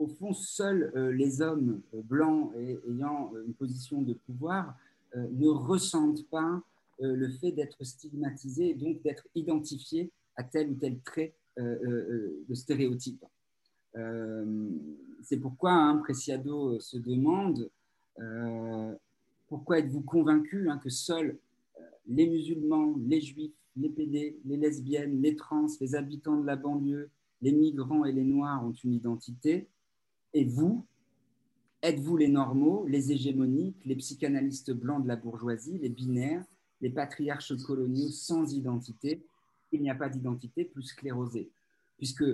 au fond, seuls euh, les hommes euh, blancs ayant euh, une position de pouvoir ne ressentent pas le fait d'être stigmatisés et donc d'être identifiés à tel ou tel trait de stéréotype. C'est pourquoi hein, Preciado se demande pourquoi êtes-vous convaincu hein, que seuls les musulmans, les juifs, les pédés, les lesbiennes, les trans, les habitants de la banlieue, les migrants et les noirs ont une identité? Et vous, êtes-vous les normaux, les hégémoniques, les psychanalystes blancs de la bourgeoisie, les binaires, les patriarches coloniaux sans identité? Il n'y a pas d'identité plus sclérosée. Puisque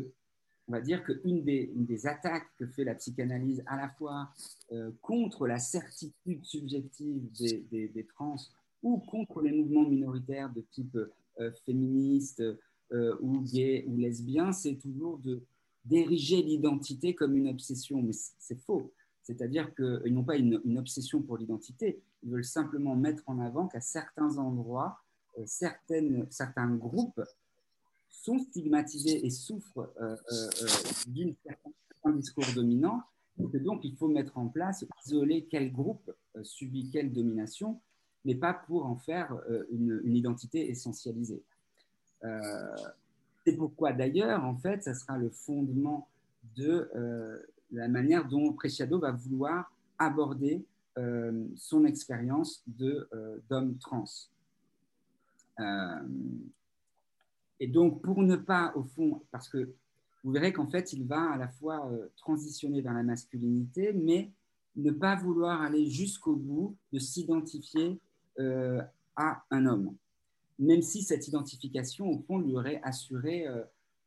on va dire qu'une des, des, attaques que fait la psychanalyse à la fois euh, contre la certitude subjective des, trans ou contre les mouvements minoritaires de type euh, féministe euh, ou gay ou lesbien, c'est toujours d'ériger l'identité comme une obsession. Mais c'est faux. C'est-à-dire qu'ils n'ont pas une, obsession pour l'identité, ils veulent simplement mettre en avant qu'à certains endroits, certaines, certains groupes sont stigmatisés et souffrent euh, euh, euh, d'un discours dominant, et que donc il faut mettre en place, isoler quel groupe subit quelle domination, mais pas pour en faire une, identité essentialisée. C'est pourquoi d'ailleurs, en fait, ça sera le fondement de la manière dont Preciado va vouloir aborder son expérience d'homme trans. Et donc, pour ne pas, au fond, parce que vous verrez qu'en fait, il va à la fois euh, transitionner vers la masculinité, mais ne pas vouloir aller jusqu'au bout de s'identifier euh, à un homme, même si cette identification, au fond, lui aurait assuré euh,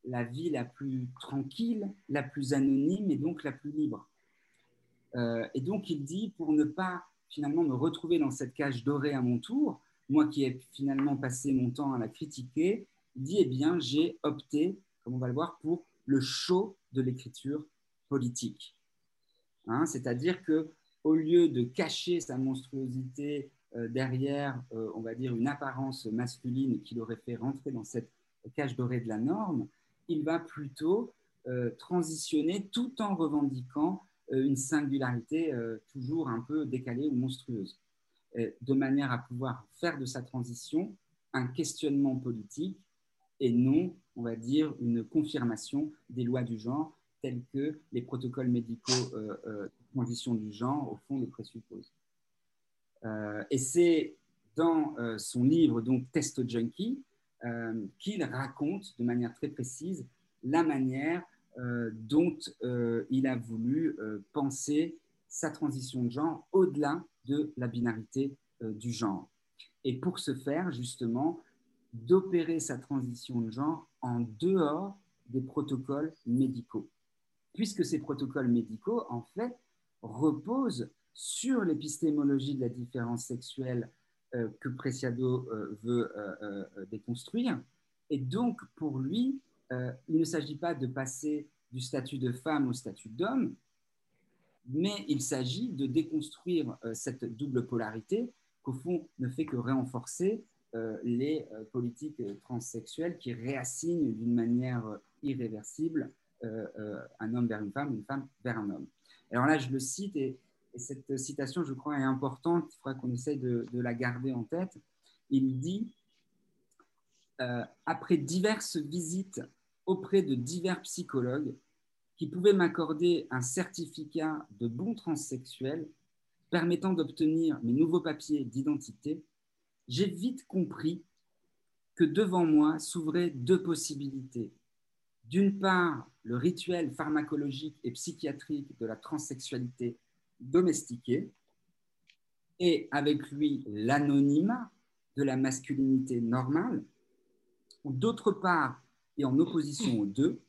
la vie la plus tranquille, la plus anonyme et donc la plus libre. et donc, il dit, pour ne pas finalement me retrouver dans cette cage dorée à mon tour, moi qui ai finalement passé mon temps à la critiquer, dit eh bien, j'ai opté, comme on va le voir, pour le show de l'écriture politique. Hein, c'est-à-dire que au lieu de cacher sa monstruosité euh, derrière, euh, on va dire, une apparence masculine qui l'aurait fait rentrer dans cette cage dorée de la norme, il va plutôt euh, transitionner tout en revendiquant une singularité toujours un peu décalée ou monstrueuse, de manière à pouvoir faire de sa transition un questionnement politique et non, on va dire, une confirmation des lois du genre telles que les protocoles médicaux euh, euh, de transition du genre, au fond, le présupposent. Euh, et c'est dans son livre, donc Testo Junkie, qu'il raconte de manière très précise la manière dont il a voulu penser sa transition de genre au-delà de la binarité du genre. Et pour ce faire, justement, d'opérer sa transition de genre en dehors des protocoles médicaux, puisque ces protocoles médicaux, en fait, reposent sur l'épistémologie de la différence sexuelle euh, que Preciado euh, veut euh, déconstruire. Et donc, pour lui, il ne s'agit pas de passer du statut de femme au statut d'homme, mais il s'agit de déconstruire cette double polarité qu'au fond ne fait que renforcer les politiques transsexuelles qui réassignent d'une manière irréversible un homme vers une femme, une femme vers un homme. Alors là, je le cite et, cette citation, je crois, est importante. Il faudra qu'on essaye de, la garder en tête. Il dit Après diverses visites auprès de divers psychologues qui pouvaient m'accorder un certificat de bon transsexuel permettant d'obtenir mes nouveaux papiers d'identité, j'ai vite compris que devant moi s'ouvraient deux possibilités. D'une part, le rituel pharmacologique et psychiatrique de la transsexualité domestiquée, et avec lui l'anonymat de la masculinité normale, d'autre part, et en opposition aux deux,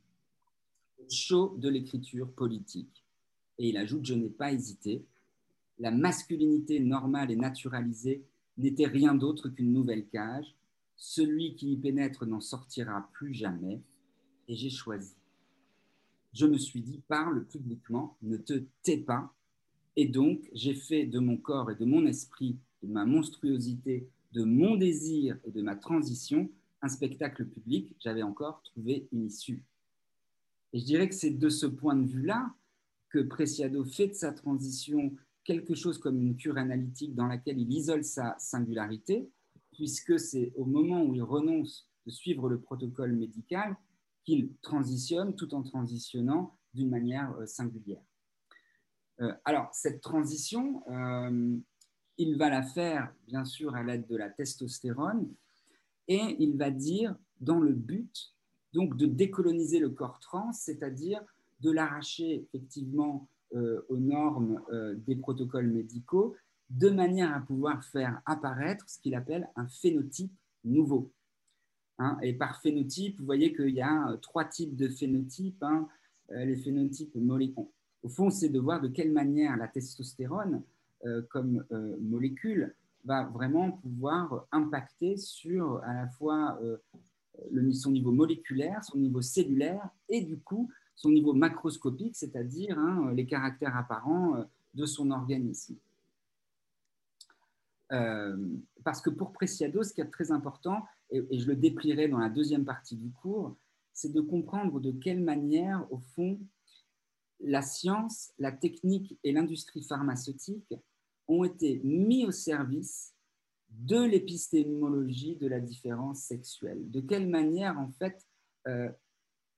show de l'écriture politique. Et il ajoute, je n'ai pas hésité, la masculinité normale et naturalisée n'était rien d'autre qu'une nouvelle cage. Celui qui y pénètre n'en sortira plus jamais. Et j'ai choisi. Je me suis dit, parle publiquement, ne te tais pas. Et donc, j'ai fait de mon corps et de mon esprit, de ma monstruosité, de mon désir et de ma transition, un spectacle public. J'avais encore trouvé une issue. Et je dirais que c'est de ce point de vue-là que Preciado fait de sa transition quelque chose comme une cure analytique dans laquelle il isole sa singularité, puisque c'est au moment où il renonce de suivre le protocole médical qu'il transitionne tout en transitionnant d'une manière euh, singulière. Euh, alors, cette transition, euh, il va la faire, bien sûr, à l'aide de la testostérone, et il va dire, dans le but donc de décoloniser le corps trans, c'est-à-dire de l'arracher effectivement aux normes des protocoles médicaux, de manière à pouvoir faire apparaître ce qu'il appelle un phénotype nouveau. Hein. et par phénotype, vous voyez qu'il y a trois types de phénotypes. Hein. les phénotypes moléculaires. Au fond, c'est de voir de quelle manière la testostérone, comme molécule, va vraiment pouvoir impacter sur à la fois euh, son niveau moléculaire, son niveau cellulaire et du coup son niveau macroscopique, c'est-à-dire hein, les caractères apparents euh, de son organisme. Euh, parce que pour Preciado, ce qui est très important, et, et, je le déplierai dans la deuxième partie du cours, c'est de comprendre de quelle manière, au fond, la science, la technique et l'industrie pharmaceutique ont été mis au service de l'épistémologie de la différence sexuelle. De quelle manière, en fait, euh,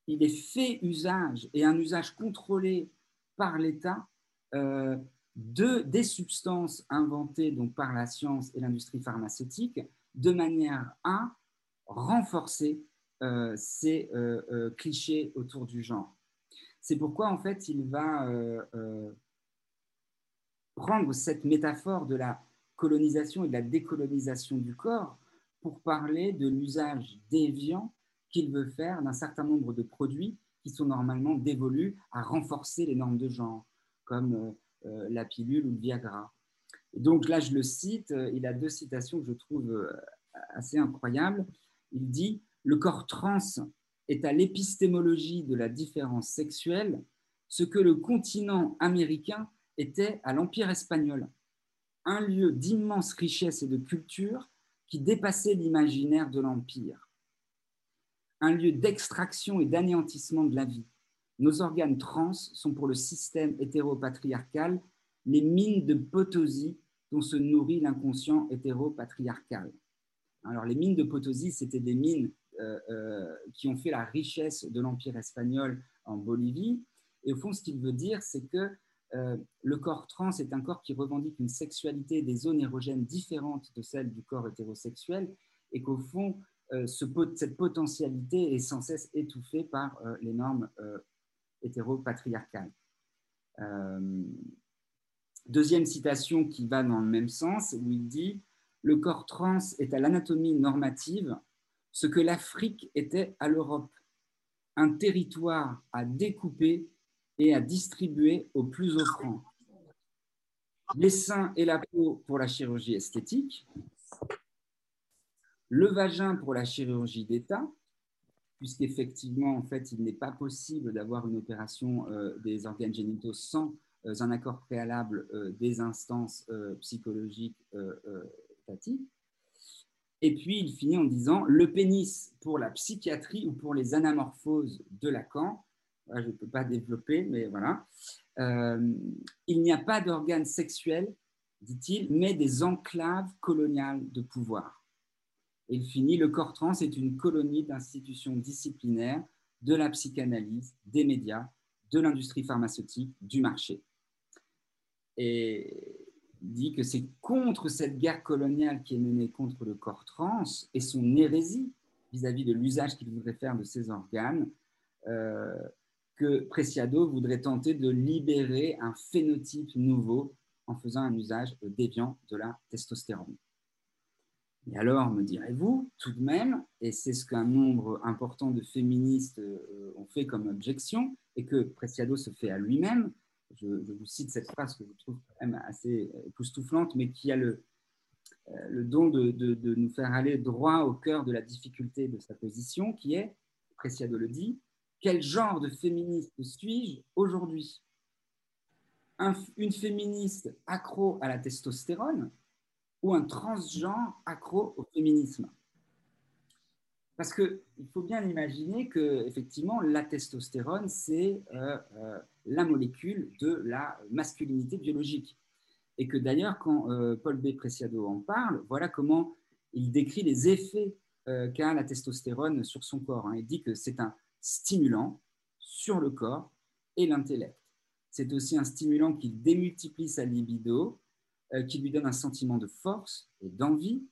il est fait usage, et un usage contrôlé par l'État, euh, de, des substances inventées donc, par la science et l'industrie pharmaceutique, de manière à renforcer euh, ces clichés autour du genre. C'est pourquoi, en fait, il va prendre cette métaphore de la colonisation et de la décolonisation du corps pour parler de l'usage déviant qu'il veut faire d'un certain nombre de produits qui sont normalement dévolus à renforcer les normes de genre, comme euh, euh, la pilule ou le Viagra. donc là, je le cite, euh, il a deux citations que je trouve assez incroyables. Il dit Le corps trans est à l'épistémologie de la différence sexuelle ce que le continent américain était à l'Empire espagnol, un lieu d'immense richesse et de culture qui dépassait l'imaginaire de l'Empire, un lieu d'extraction et d'anéantissement de la vie. Nos organes trans sont pour le système hétéropatriarcal les mines de Potosi dont se nourrit l'inconscient hétéropatriarcal. Alors les mines de Potosi, c'était des mines qui ont fait la richesse de l'Empire espagnol en Bolivie. Et au fond, ce qu'il veut dire, c'est que euh, le corps trans est un corps qui revendique une sexualité des zones érogènes différentes de celle du corps hétérosexuel et qu'au fond, euh, cette potentialité est sans cesse étouffée par euh, les normes hétéropatriarcales. deuxième citation qui va dans le même sens, où il dit Le corps trans est à l'anatomie normative ce que l'Afrique était à l'Europe, un territoire à découper et à distribuer aux plus offrants. Les seins et la peau pour la chirurgie esthétique, le vagin pour la chirurgie d'État, puisqu'effectivement, en fait, il n'est pas possible d'avoir une opération euh, des organes génitaux sans euh, un accord préalable euh, des instances psychologiques étatiques. Et puis, il finit en disant le pénis pour la psychiatrie ou pour les anamorphoses de Lacan, je ne peux pas développer, mais voilà. Euh, il n'y a pas d'organes sexuels, dit-il, mais des enclaves coloniales de pouvoir. Et il finit, le corps trans est une colonie d'institutions disciplinaires, de la psychanalyse, des médias, de l'industrie pharmaceutique, du marché. Et dit que c'est contre cette guerre coloniale qui est menée contre le corps trans et son hérésie vis-à-vis de l'usage qu'il voudrait faire de ces organes, euh, que Preciado voudrait tenter de libérer un phénotype nouveau en faisant un usage déviant de la testostérone. Et alors, me direz-vous, tout de même, et c'est ce qu'un nombre important de féministes euh, ont fait comme objection, et que Preciado se fait à lui-même, je, vous cite cette phrase que je trouve quand même assez époustouflante, mais qui a le, euh, le don de, de, nous faire aller droit au cœur de la difficulté de sa position, qui est, Preciado le dit, quel genre de féministe suis-je aujourd'hui? Une féministe accro à la testostérone ou un transgenre accro au féminisme? Parce qu'il faut bien imaginer que effectivement la testostérone, c'est euh, euh, la molécule de la masculinité biologique. Et que d'ailleurs, quand euh, Paul B. Preciado en parle, voilà comment il décrit les effets qu'a la testostérone sur son corps. Hein. Il dit que c'est un stimulant sur le corps et l'intellect. C'est aussi un stimulant qui démultiplie sa libido, qui lui donne un sentiment de force et d'envie,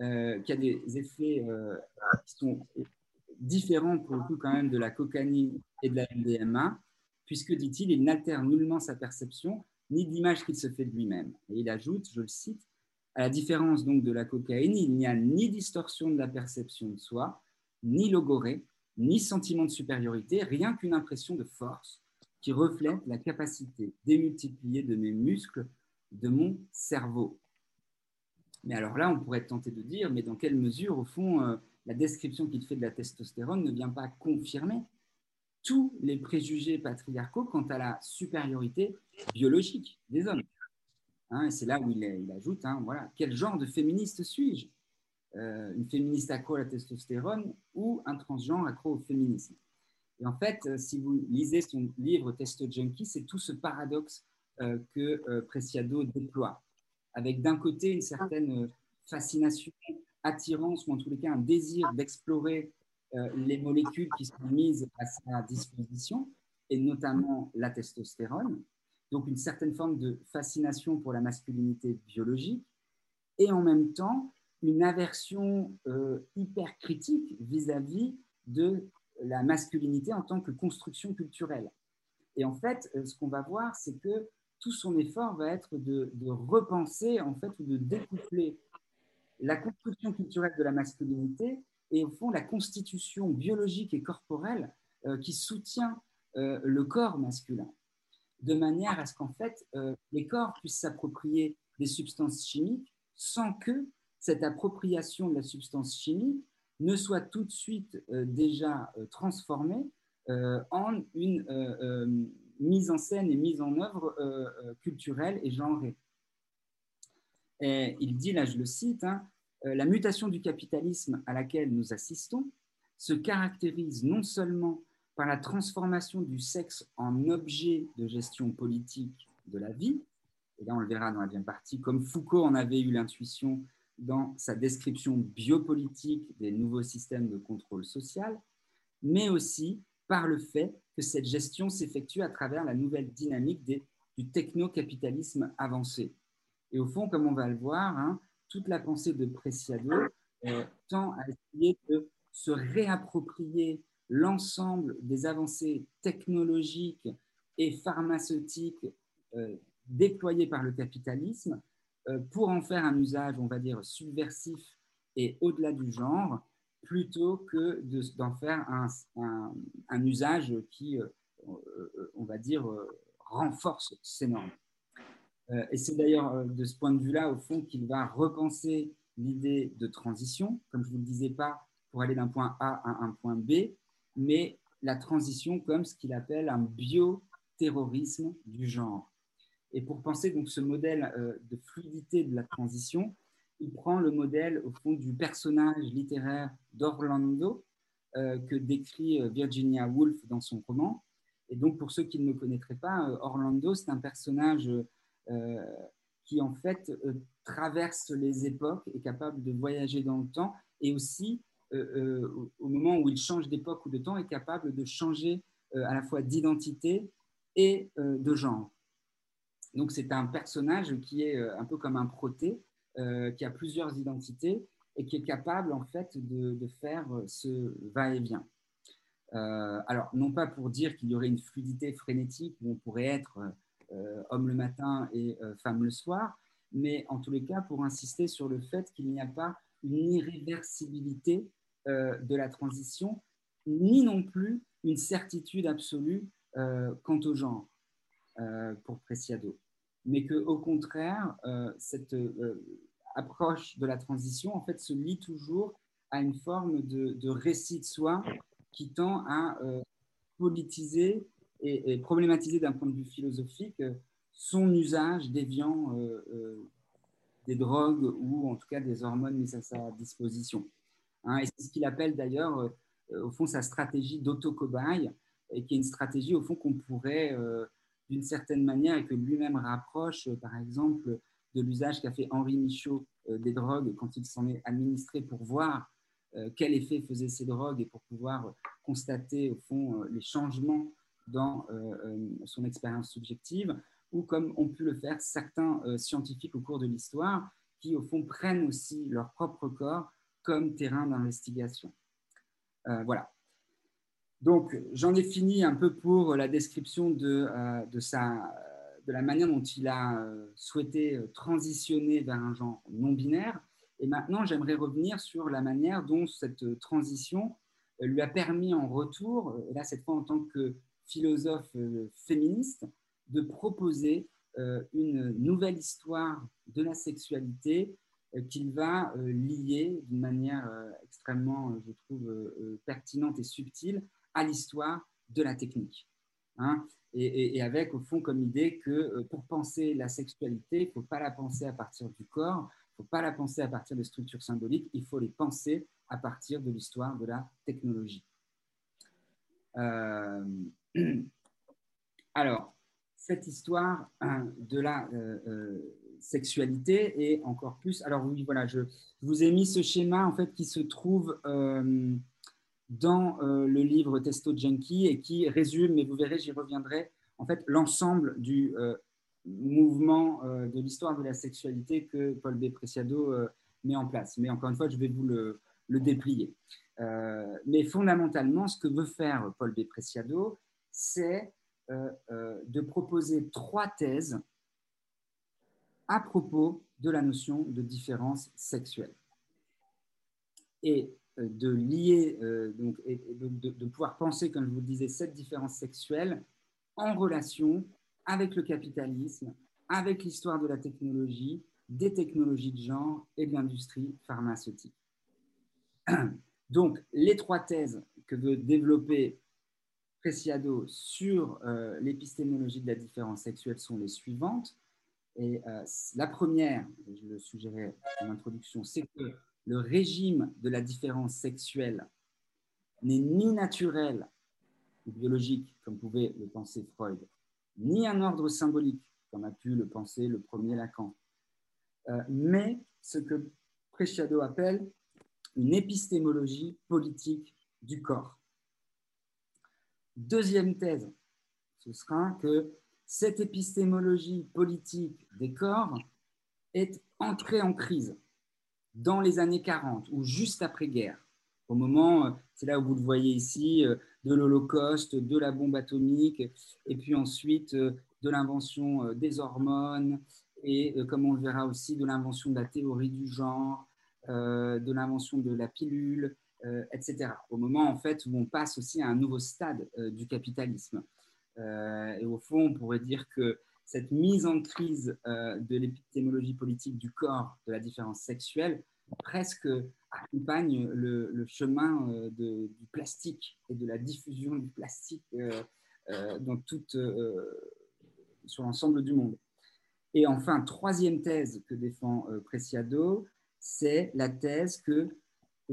qui a des effets euh, qui sont différents pour le coup quand même de la cocaïne et de la MDMA, puisque, dit-il, il n'altère nullement sa perception ni l'image qu'il se fait de lui-même. Et il ajoute, je le cite, à la différence donc de la cocaïne, il n'y a ni distorsion de la perception de soi, ni logorée, ni sentiment de supériorité, rien qu'une impression de force qui reflète la capacité démultipliée de mes muscles, de mon cerveau. Mais alors là, on pourrait tenté de dire, mais dans quelle mesure, au fond, euh, la description qu'il fait de la testostérone ne vient pas confirmer tous les préjugés patriarcaux quant à la supériorité biologique des hommes. Hein, c'est là où il, ajoute, hein, voilà, quel genre de féministe suis-je? Euh, Une féministe accro à la testostérone ou un transgenre accro au féminisme? Et en fait, euh, si vous lisez son livre Testo Junkie, c'est tout ce paradoxe que Preciado déploie, avec d'un côté une certaine fascination, attirance, ou en tous les cas un désir d'explorer les molécules qui sont mises à sa disposition, et notamment la testostérone, donc une certaine forme de fascination pour la masculinité biologique, et en même temps une aversion euh, hyper critique vis-à-vis de la masculinité en tant que construction culturelle. Et en fait, euh, ce qu'on va voir, c'est que tout son effort va être de, repenser en fait ou de découpler la construction culturelle de la masculinité et au fond la constitution biologique et corporelle euh, qui soutient le corps masculin. De manière à ce qu'en fait, euh, les corps puissent s'approprier des substances chimiques sans que cette appropriation de la substance chimique ne soit tout de suite euh, déjà euh, transformée en une mise en scène et mise en œuvre culturelle et genrée. Et il dit, là je le cite, hein, la mutation du capitalisme à laquelle nous assistons se caractérise non seulement par la transformation du sexe en objet de gestion politique de la vie, et là on le verra dans la deuxième partie, comme Foucault en avait eu l'intuition dans sa description biopolitique des nouveaux systèmes de contrôle social, mais aussi par le fait cette gestion s'effectue à travers la nouvelle dynamique du techno-capitalisme avancé. Et au fond, comme on va le voir, hein, toute la pensée de Preciado euh, tend à essayer de se réapproprier l'ensemble des avancées technologiques et pharmaceutiques euh, déployées par le capitalisme euh, pour en faire un usage, on va dire, subversif et au-delà du genre, plutôt que d'en faire un, usage qui, euh, on va dire, renforce ces normes. et c'est d'ailleurs de ce point de vue-là, au fond, qu'il va repenser l'idée de transition, comme je vous le disais pas, pour aller d'un point A à un point B, mais la transition comme ce qu'il appelle un bioterrorisme du genre. Et pour penser donc ce modèle euh, de fluidité de la transition, il prend le modèle au fond du personnage littéraire d'Orlando euh, que décrit euh, Virginia Woolf dans son roman. Et donc pour ceux qui ne le connaîtraient pas, Orlando, c'est un personnage qui en fait traverse les époques, est capable de voyager dans le temps et aussi euh, euh, au moment où il change d'époque ou de temps, est capable de changer euh, à la fois d'identité et de genre. Donc c'est un personnage qui est un peu comme un proté, qui a plusieurs identités et qui est capable en fait de, faire ce va-et-vient. alors non pas pour dire qu'il y aurait une fluidité frénétique où on pourrait être homme le matin et femme le soir, mais en tous les cas pour insister sur le fait qu'il n'y a pas une irréversibilité euh, de la transition, ni non plus une certitude absolue euh, quant au genre euh, pour Preciado, mais que au contraire, cette approche de la transition en fait se lie toujours à une forme de, récit de soi qui tend à politiser et, problématiser d'un point de vue philosophique son usage déviant des drogues ou en tout cas des hormones mises à sa disposition. Hein, c'est ce qu'il appelle d'ailleurs, euh, au fond, sa stratégie d'auto-cobaye, et qui est une stratégie, au fond, qu'on pourrait, euh, d'une certaine manière, et que lui-même rapproche, euh, par exemple, de l'usage qu'a fait Henri Michaud des drogues quand il s'en est administré pour voir quel effet faisaient ces drogues et pour pouvoir constater, au fond, les changements dans son expérience subjective, ou comme ont pu le faire certains scientifiques au cours de l'histoire, qui, au fond, prennent aussi leur propre corps comme terrain d'investigation. Euh, voilà. Donc, j'en ai fini un peu pour la description de, de, sa, de la manière dont il a souhaité transitionner vers un genre non binaire. Et maintenant, j'aimerais revenir sur la manière dont cette transition lui a permis en retour, et là cette fois en tant que philosophe féministe, de proposer une nouvelle histoire de la sexualité qu'il va lier d'une manière extrêmement, je trouve, pertinente et subtile à l'histoire de la technique. Hein. et, avec, au fond, comme idée que pour penser la sexualité, il ne faut pas la penser à partir du corps, il ne faut pas la penser à partir des structures symboliques, il faut les penser à partir de l'histoire de la technologie. Euh, <clears throat> alors, cette histoire hein, de la euh, euh, sexualité et encore plus. Alors oui, voilà, je, vous ai mis ce schéma en fait qui se trouve dans le livre Testo Junkie et qui résume, mais vous verrez, j'y reviendrai, en fait l'ensemble du mouvement de l'histoire de la sexualité que Paul B. Preciado met en place. Mais encore une fois, je vais vous le, déplier. Euh, mais fondamentalement, ce que veut faire Paul B. Preciado, c'est euh, euh, de proposer trois thèses à propos de la notion de différence sexuelle. Et de lier, donc, et de, pouvoir penser, comme je vous le disais, cette différence sexuelle en relation avec le capitalisme, avec l'histoire de la technologie, des technologies de genre et de l'industrie pharmaceutique. <clears throat> Donc, les trois thèses que veut développer Preciado sur euh, l'épistémologie de la différence sexuelle sont les suivantes. Et euh, la première, je le suggérais en introduction, c'est que le régime de la différence sexuelle n'est ni naturel ou biologique, comme pouvait le penser Freud, ni un ordre symbolique, comme a pu le penser le premier Lacan, euh, mais ce que Preciado appelle une épistémologie politique du corps. Deuxième thèse, ce sera que cette épistémologie politique des corps est entrée en crise dans les années 40 ou juste après-guerre, au moment, c'est là où vous le voyez ici, de l'Holocauste, de la bombe atomique, et puis ensuite de l'invention des hormones, et comme on le verra aussi, de l'invention de la théorie du genre, euh, de l'invention de la pilule, euh, etc. Au moment en fait où on passe aussi à un nouveau stade euh, du capitalisme. et au fond, on pourrait dire que cette mise en crise de l'épistémologie politique du corps, de la différence sexuelle, presque accompagne le, chemin du plastique et de la diffusion du plastique dans toute, sur l'ensemble du monde. Et enfin, troisième thèse que défend Preciado, c'est la thèse que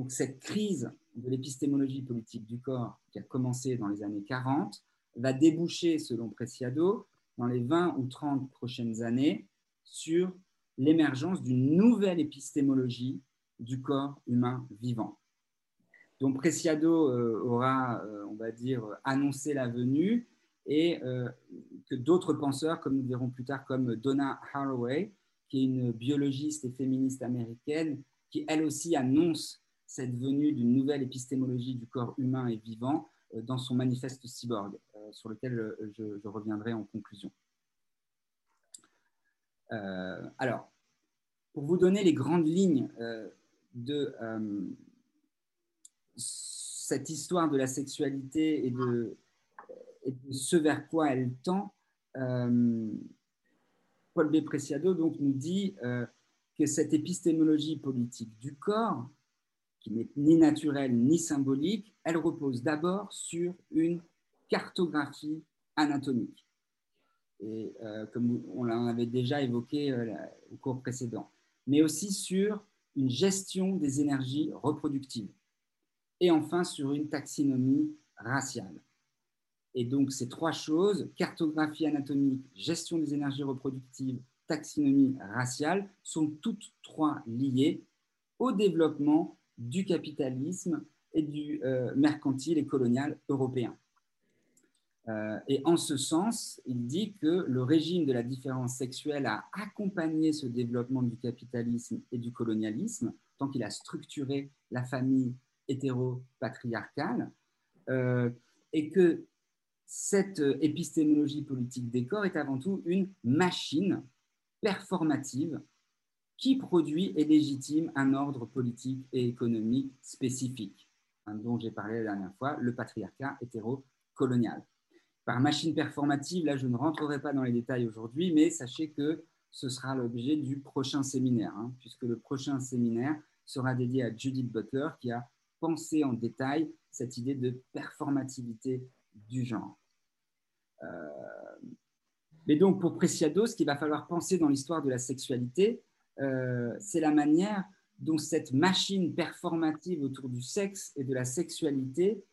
cette crise de l'épistémologie politique du corps qui a commencé dans les années 40 va déboucher, selon Preciado, dans les 20 ou 30 prochaines années sur l'émergence d'une nouvelle épistémologie du corps humain vivant. Donc Preciado euh, aura, euh, on va dire, annoncé la venue et euh, que d'autres penseurs, comme nous verrons plus tard, comme Donna Haraway, qui est une biologiste et féministe américaine, qui elle aussi annonce cette venue d'une nouvelle épistémologie du corps humain et vivant dans son manifeste cyborg, sur lequel euh, je, reviendrai en conclusion. alors, pour vous donner les grandes lignes de cette histoire de la sexualité et de, ce vers quoi elle tend, Paul B. Preciado donc, nous dit euh, que cette épistémologie politique du corps, qui n'est ni naturelle ni symbolique, elle repose d'abord sur une cartographie anatomique. Euh, comme on l'en avait déjà évoqué euh, au cours précédent, mais aussi sur une gestion des énergies reproductives. Et enfin sur une taxinomie raciale. Et donc, ces trois choses, cartographie anatomique, gestion des énergies reproductives, taxinomie raciale, sont toutes trois liées au développement du capitalisme et du euh, mercantile et colonial européen. Euh, et en ce sens, il dit que le régime de la différence sexuelle a accompagné ce développement du capitalisme et du colonialisme, tant qu'il a structuré la famille hétéro-patriarcale. Euh, et que cette épistémologie politique des corps est avant tout une machine performative qui produit et légitime un ordre politique et économique spécifique, hein, dont j'ai parlé la dernière fois, le patriarcat hétéro-colonial. Par machine performative, là je ne rentrerai pas dans les détails aujourd'hui, mais sachez que ce sera l'objet du prochain séminaire, hein, puisque le prochain séminaire sera dédié à Judith Butler, qui a pensé en détail cette idée de performativité du genre. Euh, mais donc, pour Preciado, ce qu'il va falloir penser dans l'histoire de la sexualité, euh, c'est la manière dont cette machine performative autour du sexe et de la sexualité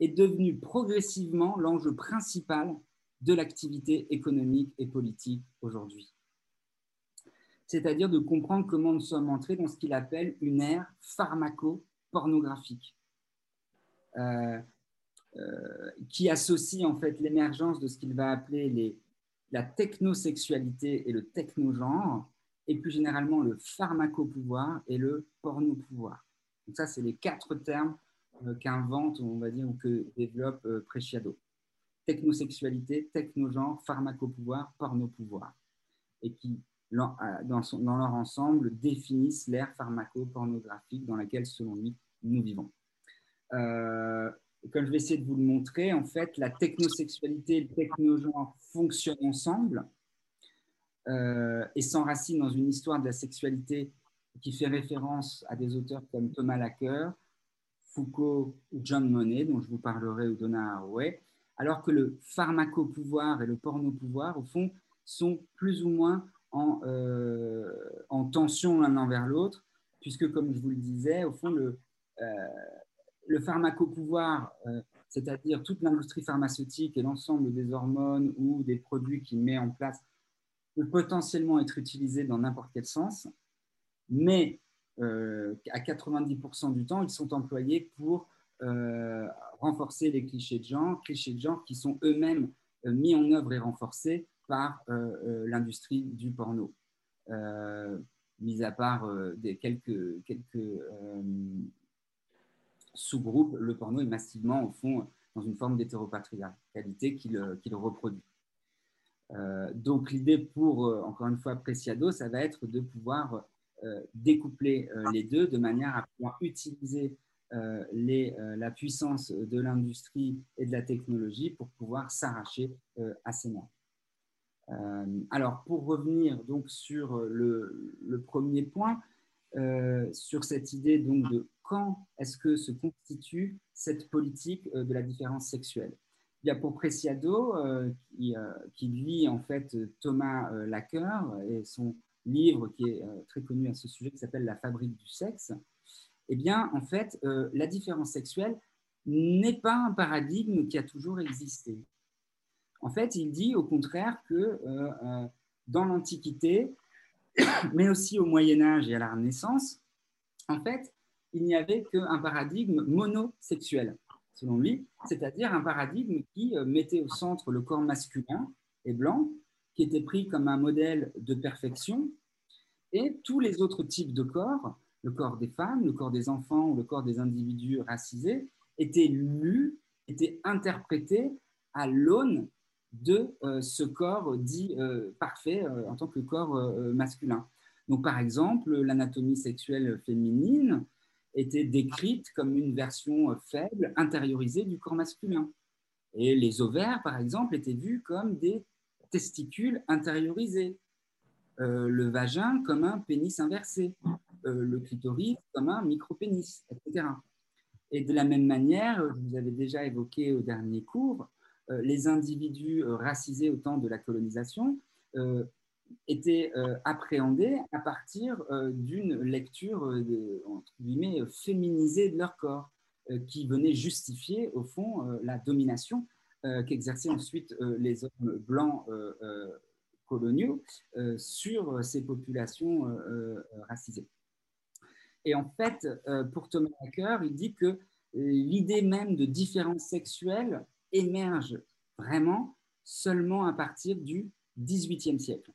est devenue progressivement l'enjeu principal de l'activité économique et politique aujourd'hui. C'est-à-dire de comprendre comment nous sommes entrés dans ce qu'il appelle une ère pharmaco-pornographique. Euh, euh, qui associe en fait l'émergence de ce qu'il va appeler la technosexualité et le technogenre, et plus généralement le pharmacopouvoir et le pornopouvoir. Donc ça, c'est les quatre termes qu'invente, on va dire, ou que développe euh, Preciado. Technosexualité, technogenre, pharmacopouvoir, pornopouvoir. Et qui, dans, dans leur ensemble, définissent l'ère pharmaco-pornographique dans laquelle, selon lui, nous vivons. Euh, comme je vais essayer de vous le montrer, en fait, la technosexualité et le technogenre fonctionnent ensemble euh, et s'enracinent dans une histoire de la sexualité qui fait référence à des auteurs comme Thomas Lacker, Foucault ou John Monnet, dont je vous parlerai, ou Donna Haraway, alors que le pharmacopouvoir et le pornopouvoir, au fond, sont plus ou moins en, euh, en tension l'un envers l'autre, puisque, comme je vous le disais, au fond, le, euh, pharmacopouvoir, euh, c'est-à-dire toute l'industrie pharmaceutique et l'ensemble des hormones ou des produits qu'il met en place, peut potentiellement être utilisé dans n'importe quel sens, mais à 90% du temps, ils sont employés pour euh, renforcer les clichés de genre, clichés de genre qui sont eux-mêmes mis en œuvre et renforcés par l'industrie du porno. mis à part des quelques, quelques sous-groupe, le porno est massivement, au fond, dans une forme d'hétéropatriarcalité qu'il le reproduit. Euh, donc l'idée pour, euh, encore une fois, Preciado, ça va être de pouvoir euh, découpler les deux de manière à pouvoir utiliser les, la puissance de l'industrie et de la technologie pour pouvoir s'arracher à ces normes. alors, pour revenir donc sur le, premier point, sur cette idée donc de quand est-ce que se constitue cette politique euh, de la différence sexuelle Il y a pour Preciado, euh, qui, euh, qui, lit en fait Thomas Lacker et son livre qui est très connu à ce sujet qui s'appelle La fabrique du sexe. Eh bien, en fait, la différence sexuelle n'est pas un paradigme qui a toujours existé. En fait, il dit au contraire que dans l'Antiquité, <coughs> mais aussi au Moyen Âge et à la Renaissance, en fait, il n'y avait qu'un paradigme monosexuel, selon lui, c'est-à-dire un paradigme qui euh, mettait au centre le corps masculin et blanc, qui était pris comme un modèle de perfection, et tous les autres types de corps, le corps des femmes, le corps des enfants ou le corps des individus racisés, étaient lus, étaient interprétés à l'aune de euh, ce corps dit euh, parfait en tant que corps masculin. Donc, par exemple, l'anatomie sexuelle féminine était décrite comme une version faible, intériorisée du corps masculin. Et les ovaires, par exemple, étaient vus comme des testicules intériorisés. Euh, le vagin comme un pénis inversé, euh, le clitoris comme un micro-pénis, etc. Et de la même manière, je vous avais déjà évoqué au dernier cours, euh, les individus racisés au temps de la colonisation était euh, appréhendé à partir euh, d'une lecture euh, entre guillemets féminisée de leur corps, qui venait justifier au fond la domination qu'exerçaient ensuite les hommes blancs coloniaux sur ces populations racisées. Et en fait, pour Thomas Hacker, il dit que l'idée même de différence sexuelle émerge vraiment seulement à partir du XVIIIe siècle.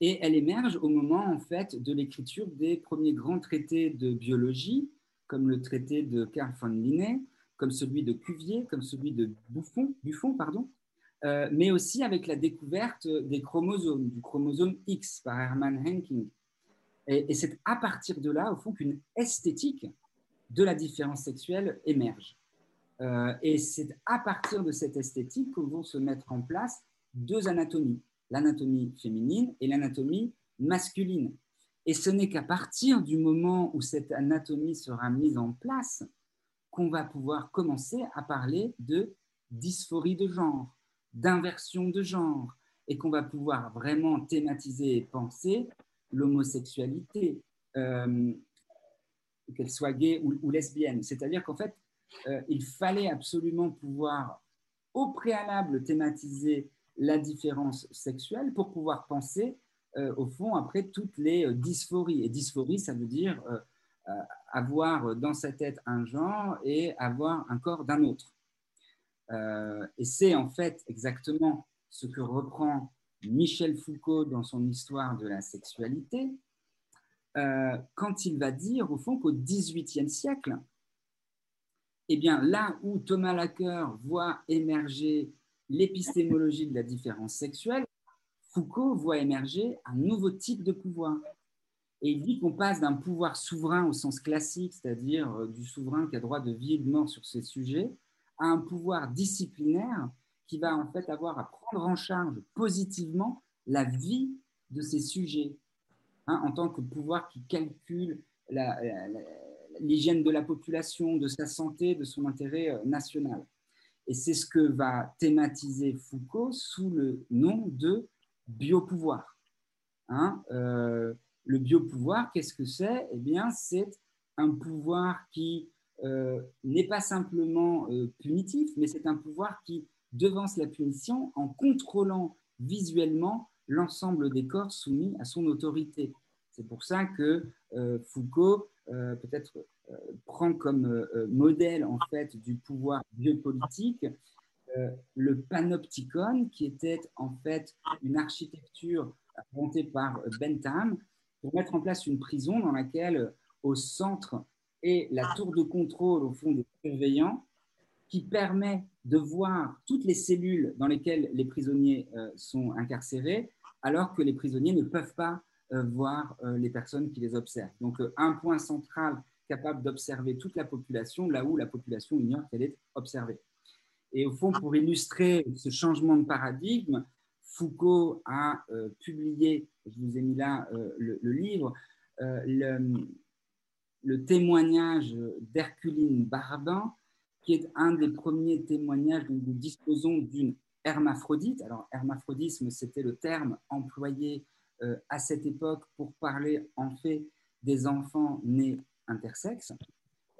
Et elle émerge au moment en fait de l'écriture des premiers grands traités de biologie, comme le traité de Carl von Linné, comme celui de Cuvier, comme celui de Buffon, Buffon pardon, euh, mais aussi avec la découverte des chromosomes, du chromosome X par Hermann Henking. Et, c'est à partir de là, au fond, qu'une esthétique de la différence sexuelle émerge. Euh, et c'est à partir de cette esthétique que vont se mettre en place deux anatomies, l'anatomie féminine et l'anatomie masculine. Et ce n'est qu'à partir du moment où cette anatomie sera mise en place qu'on va pouvoir commencer à parler de dysphorie de genre, d'inversion de genre, et qu'on va pouvoir vraiment thématiser et penser l'homosexualité, euh, qu'elle soit gay ou, lesbienne. C'est-à-dire qu'en fait, euh, il fallait absolument pouvoir au préalable thématiser la différence sexuelle pour pouvoir penser, euh, au fond, après toutes les dysphories. Et dysphorie, ça veut dire avoir dans sa tête un genre et avoir un corps d'un autre. Et c'est en fait exactement ce que reprend Michel Foucault dans son histoire de la sexualité, euh, quand il va dire au fond qu'au XVIIIe siècle, eh bien, là où Thomas Lacker voit émerger l'épistémologie de la différence sexuelle, Foucault voit émerger un nouveau type de pouvoir. Et il dit qu'on passe d'un pouvoir souverain au sens classique, c'est-à-dire euh, du souverain qui a droit de vie et de mort sur ces sujets, à un pouvoir disciplinaire qui va en fait avoir à prendre en charge positivement la vie de ces sujets, hein, en tant que pouvoir qui calcule l'hygiène de la population, de sa santé, de son intérêt euh, national. Et c'est ce que va thématiser Foucault sous le nom de biopouvoir. Hein, euh, le biopouvoir, qu'est-ce que c'est? Eh bien, c'est un pouvoir qui n'est pas simplement punitif, mais c'est un pouvoir qui devance la punition en contrôlant visuellement l'ensemble des corps soumis à son autorité. C'est pour ça que euh, Foucault euh, peut-être euh, prend comme modèle en fait du pouvoir biopolitique le panopticon, qui était en fait une architecture inventée par Bentham pour mettre en place une prison dans laquelle au centre est la tour de contrôle au fond des surveillants qui permet de voir toutes les cellules dans lesquelles les prisonniers euh, sont incarcérés, alors que les prisonniers ne peuvent pas euh, voir euh, les personnes qui les observent. Donc, un point central capable d'observer toute la population, là où la population ignore qu'elle est observée. Et au fond, pour illustrer ce changement de paradigme, Foucault a publié, je vous ai mis là le, livre, le, le, témoignage d'Herculine Barbin, qui est un des premiers témoignages où nous disposons d'une hermaphrodite. Alors, hermaphrodisme, c'était le terme employé euh, à cette époque pour parler en fait des enfants nés intersexes.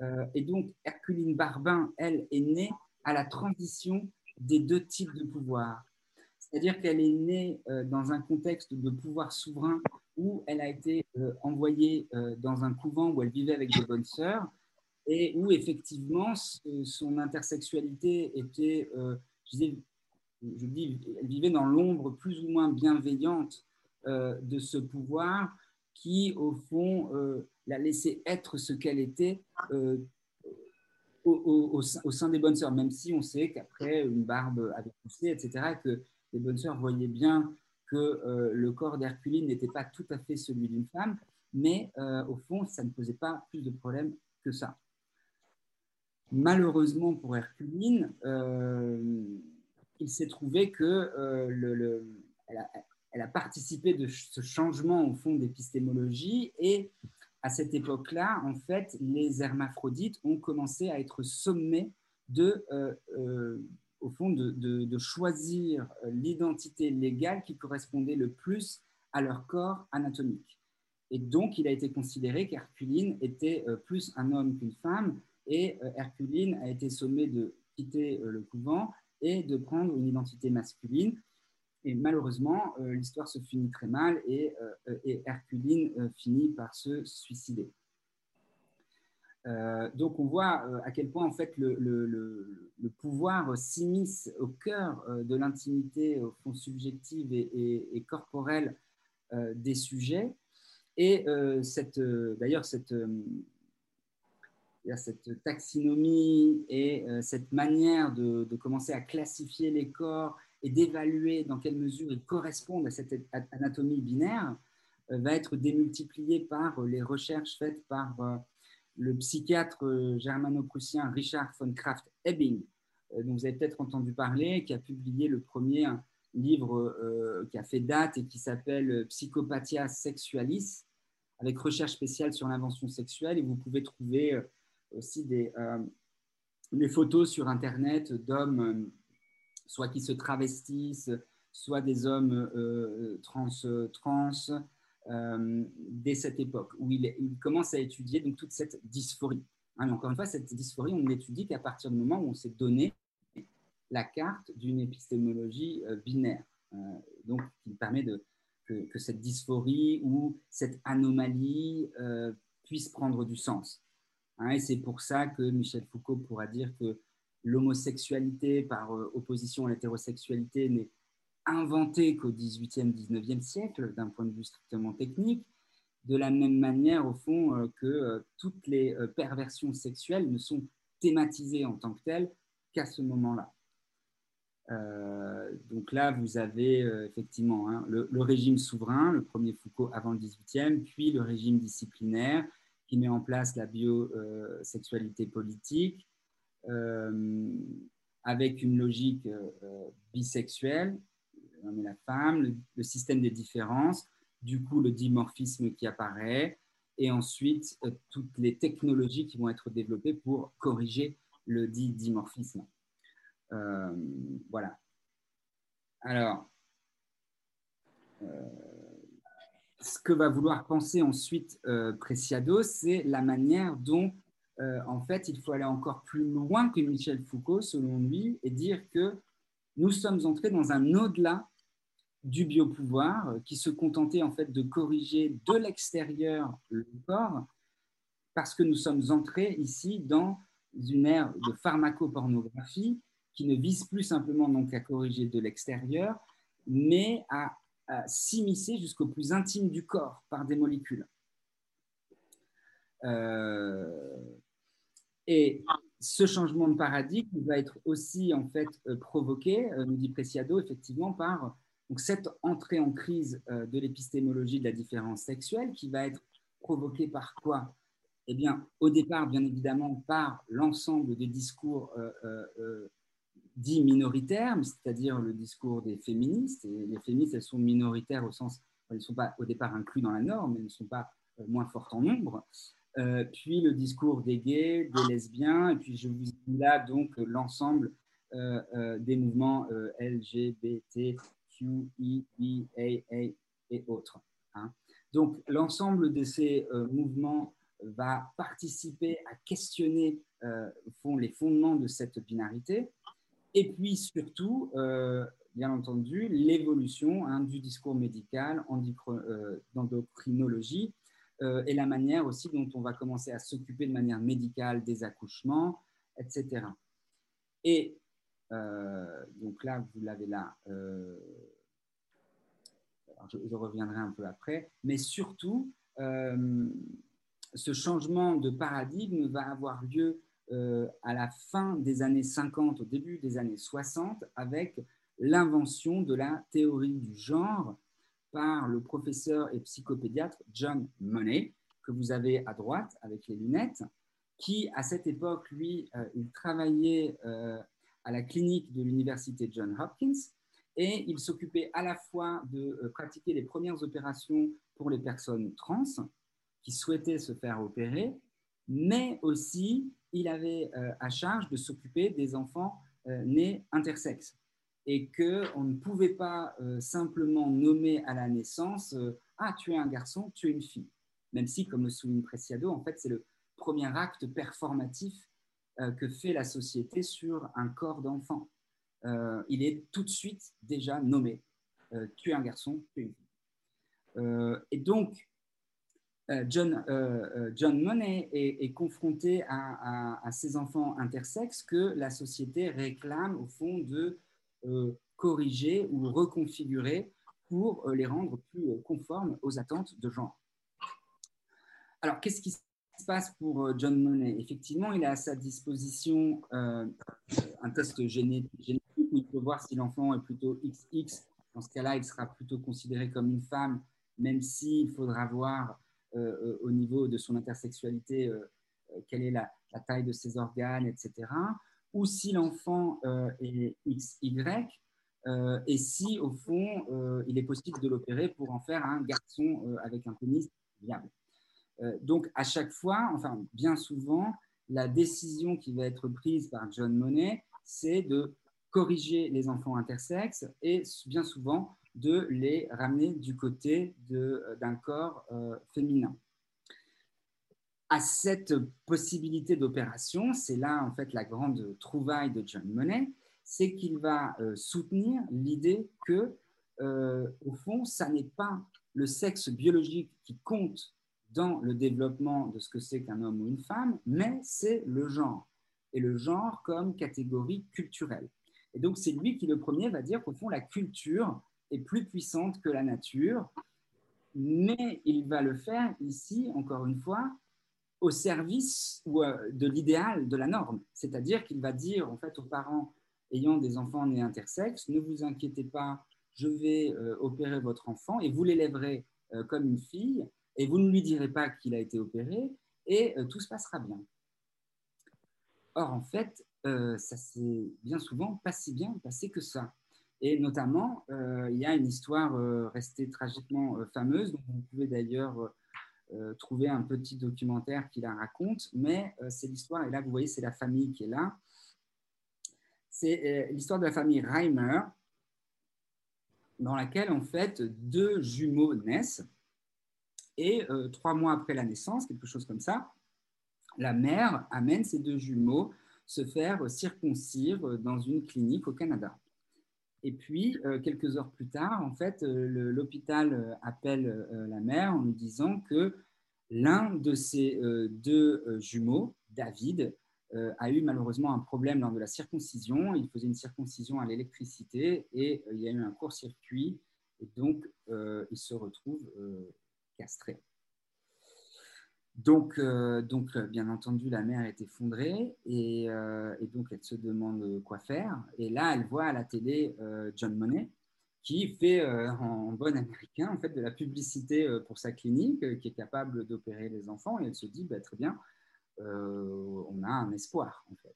Euh, et donc, Herculine Barbin, elle, est née à la transition des deux types de pouvoir. C'est-à-dire qu'elle est née euh, dans un contexte de pouvoir souverain où elle a été envoyée dans un couvent où elle vivait avec des bonnes sœurs et où effectivement son intersexualité était, euh, je, dis, je, dis, elle vivait dans l'ombre plus ou moins bienveillante euh, de ce pouvoir qui, au fond, euh, l'a laissé être ce qu'elle était au, au, sein des bonnes sœurs, même si on sait qu'après une barbe avait poussé, etc., que les bonnes sœurs voyaient bien que le corps d'Herculine n'était pas tout à fait celui d'une femme, mais au fond, ça ne posait pas plus de problèmes que ça. Malheureusement pour Herculine, euh, il s'est trouvé que euh, le, elle, a, participé de ce changement au fond d'épistémologie et à cette époque-là, en fait, les hermaphrodites ont commencé à être sommés de, euh, au fond, de, choisir l'identité légale qui correspondait le plus à leur corps anatomique. Et donc, il a été considéré qu'Herculine était plus un homme qu'une femme, et euh, Herculine a été sommée de quitter euh, le couvent et de prendre une identité masculine. Et malheureusement, euh, l'histoire se finit très mal et, Herculine finit par se suicider. Donc on voit à quel point en fait le, pouvoir s'immisce au cœur de l'intimité au fond subjective et, et corporelle des sujets. Et d'ailleurs cette, cette taxinomie et cette manière de, commencer à classifier les corps et d'évaluer dans quelle mesure ils correspondent à cette anatomie binaire va être démultipliée par les recherches faites par le psychiatre germano-prussien Richard von Kraft-Ebing, dont vous avez peut-être entendu parler, qui a publié le premier livre euh, qui a fait date et qui s'appelle Psychopathia sexualis, avec recherche spéciale sur l'invention sexuelle. Et vous pouvez trouver euh, aussi des, euh, photos sur Internet d'hommes, soit qui se travestissent, soit des hommes trans dès cette époque, où il, commence à étudier donc, toute cette dysphorie. Hein, encore une fois, cette dysphorie, on ne l'étudie qu'à partir du moment où on s'est donné la carte d'une épistémologie euh, binaire, euh, donc qui permet de, que, cette dysphorie ou cette anomalie euh, puisse prendre du sens. Hein, et c'est pour ça que Michel Foucault pourra dire que l'homosexualité par opposition à l'hétérosexualité n'est inventée qu'au XVIIIe, XIXe siècle d'un point de vue strictement technique, de la même manière au fond que toutes les perversions sexuelles ne sont thématisées en tant que telles qu'à ce moment-là. Euh, donc là, vous avez euh, effectivement hein, le, régime souverain, le premier Foucault avant le 18e, puis le régime disciplinaire qui met en place la biosexualité politique euh, avec une logique bisexuelle, et la femme, le, système des différences, du coup le dimorphisme qui apparaît, et ensuite toutes les technologies qui vont être développées pour corriger le dit dimorphisme. Euh, voilà. Alors, euh, ce que va vouloir penser ensuite euh, Preciado, c'est la manière dont, en fait, il faut aller encore plus loin que Michel Foucault, selon lui, et dire que nous sommes entrés dans un au-delà du biopouvoir qui se contentait en fait de corriger de l'extérieur le corps, parce que nous sommes entrés ici dans une ère de pharmacopornographie qui ne vise plus simplement donc à corriger de l'extérieur, mais à, s'immiscer jusqu'au plus intime du corps par des molécules. Euh, et ce changement de paradigme va être aussi en fait euh, provoqué, euh, nous dit Preciado, effectivement par donc, cette entrée en crise de l'épistémologie de la différence sexuelle qui va être provoquée par quoi? Eh bien, au départ, bien évidemment, par l'ensemble des discours dit minoritaire, c'est-à-dire le discours des féministes. Et les féministes, elles sont minoritaires au sens, elles ne sont pas au départ inclus dans la norme, mais elles ne sont pas euh, moins fortes en nombre. Euh, puis le discours des gays, des lesbiens, et puis je vous dis là donc l'ensemble euh, des mouvements LGBT, Q, I, I, A, A et autres. Hein. Donc l'ensemble de ces mouvements va participer à questionner font les fondements de cette binarité. Et puis surtout, euh, bien entendu, l'évolution hein, du discours médical euh, d'endocrinologie euh, et la manière aussi dont on va commencer à s'occuper de manière médicale des accouchements, etc. Et donc là, vous l'avez là. Je, reviendrai un peu après, mais surtout, ce changement de paradigme va avoir lieu euh, à la fin des années 50, au début des années 60, avec l'invention de la théorie du genre par le professeur et psychopédiatre John Money, que vous avez à droite avec les lunettes, qui à cette époque, lui, euh, il travaillait euh, à la clinique de l'université John Hopkins et il s'occupait à la fois de pratiquer les premières opérations pour les personnes trans qui souhaitaient se faire opérer, mais aussi il avait euh, à charge de s'occuper des enfants euh, nés intersexes et qu'on ne pouvait pas euh, simplement nommer à la naissance Ah, tu es un garçon, tu es une fille. Même si, comme le souligne Preciado, en fait, c'est le premier acte performatif que fait la société sur un corps d'enfant. Il est tout de suite déjà nommé Tu es un garçon, tu es une fille. et donc, euh, John, euh, euh, John Money est, confronté à, ces enfants intersexes que la société réclame au fond de corriger ou reconfigurer pour les rendre plus conformes aux attentes de genre. Alors, qu'est-ce qui se se passe pour John Money? Effectivement, il a à sa disposition un test génétique peut voir si l'enfant est plutôt XX. Dans ce cas-là, il sera plutôt considéré comme une femme, même s'il faudra voir au niveau de son intersexualité quelle est la, taille de ses organes, etc. Ou si l'enfant est XY, euh, et si, au fond, euh, il est possible de l'opérer pour en faire un garçon euh, avec un pénis viable. donc, à chaque fois, enfin, bien souvent, la décision qui va être prise par John Monnet, c'est de corriger les enfants intersexes et bien souvent de les ramener du côté d'un corps féminin. À cette possibilité d'opération, c'est là en fait la grande trouvaille de John Monnet, c'est qu'il va euh, soutenir l'idée que, euh, au fond, ça n'est pas le sexe biologique qui compte dans le développement de ce que c'est qu'un homme ou une femme, mais c'est le genre, et le genre comme catégorie culturelle. Et donc, c'est lui qui, le premier, va dire qu'au fond, la culture est plus puissante que la nature, mais il va le faire ici, encore une fois, au service euh, de l'idéal, de la norme. C'est-à-dire qu'il va dire en fait aux parents ayant des enfants nés intersexes, ne vous inquiétez pas, je vais euh, opérer votre enfant et vous l'élèverez euh, comme une fille et vous ne lui direz pas qu'il a été opéré et tout se passera bien. Or, en fait, ça s'est bien souvent pas si bien passé que ça. Et notamment, il y a une histoire restée tragiquement fameuse, dont vous pouvez d'ailleurs trouver un petit documentaire qui la raconte, mais c'est l'histoire, et là vous voyez, c'est la famille qui est là, c'est euh, l'histoire de la famille Reimer, dans laquelle en fait deux jumeaux naissent. Et euh, trois mois après la naissance, quelque chose comme ça, la mère amène ces deux jumeaux se faire circoncire dans une clinique au Canada. Et puis, euh, quelques heures plus tard, en fait, l'hôpital appelle la mère en lui disant que l'un de ces deux jumeaux, David, euh, a eu malheureusement un problème lors de la circoncision. Il faisait une circoncision à l'électricité et euh, il y a eu un court-circuit et donc euh, il se retrouve castré. Donc, donc, bien entendu, la mère est effondrée et, et, donc elle se demande quoi faire. Et là, elle voit à la télé John Monet qui fait en bon américain en fait de la publicité pour sa clinique, qui est capable d'opérer les enfants. Et elle se dit bah, très bien, euh, on a un espoir, en fait.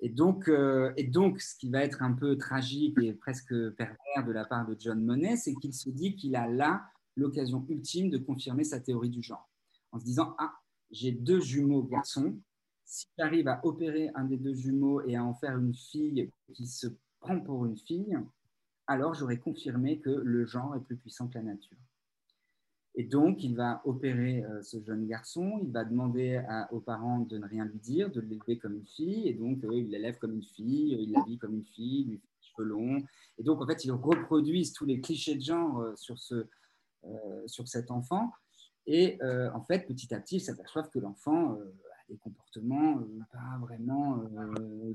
Et donc, euh, et donc, ce qui va être un peu tragique et presque pervers de la part de John Monnet, c'est qu'il se dit qu'il a là l'occasion ultime de confirmer sa théorie du genre, en se disant Ah, j'ai deux jumeaux garçons. Si j'arrive à opérer un des deux jumeaux et à en faire une fille qui se prend pour une fille, alors j'aurai confirmé que le genre est plus puissant que la nature. Et donc, il va opérer euh, ce jeune garçon, il va demander aux parents de ne rien lui dire, de l'élever comme une fille, et donc euh, il l'élève comme une fille, il l'habille comme une fille, lui fait des cheveux longs. Et donc, en fait, ils reproduisent tous les clichés de genre euh, sur, ce, sur cet enfant. Et en fait, petit à petit, ils s'aperçoivent que l'enfant a des comportements pas vraiment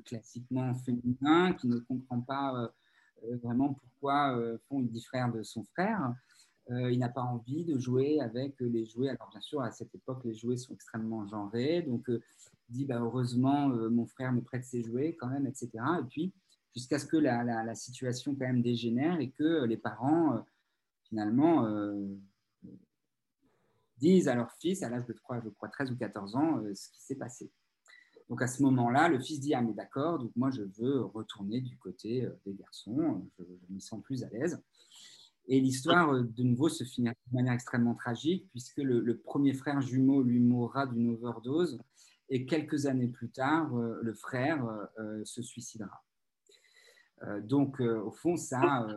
classiquement féminins, qui ne comprend pas vraiment pourquoi font il de son frère. Euh, il n'a pas envie de jouer avec les jouets. Alors bien sûr, à cette époque, les jouets sont extrêmement genrés. Donc, euh, il dit, bah, heureusement, euh, mon frère me prête ses jouets quand même, etc. Et puis, jusqu'à ce que la, situation quand même dégénère et que les parents, finalement, disent à leur fils, à l'âge de 3, je crois 13 ou 14 ans, ce qui s'est passé. Donc à ce moment-là, le fils dit Ah, mais d'accord, donc moi je veux retourner du côté des garçons, je, je m'y sens plus à l'aise. Et l'histoire, euh, de nouveau, se finit de manière extrêmement tragique, puisque le, premier frère jumeau lui mourra d'une overdose, et quelques années plus tard, euh, le frère euh, se suicidera. donc, au fond, ça,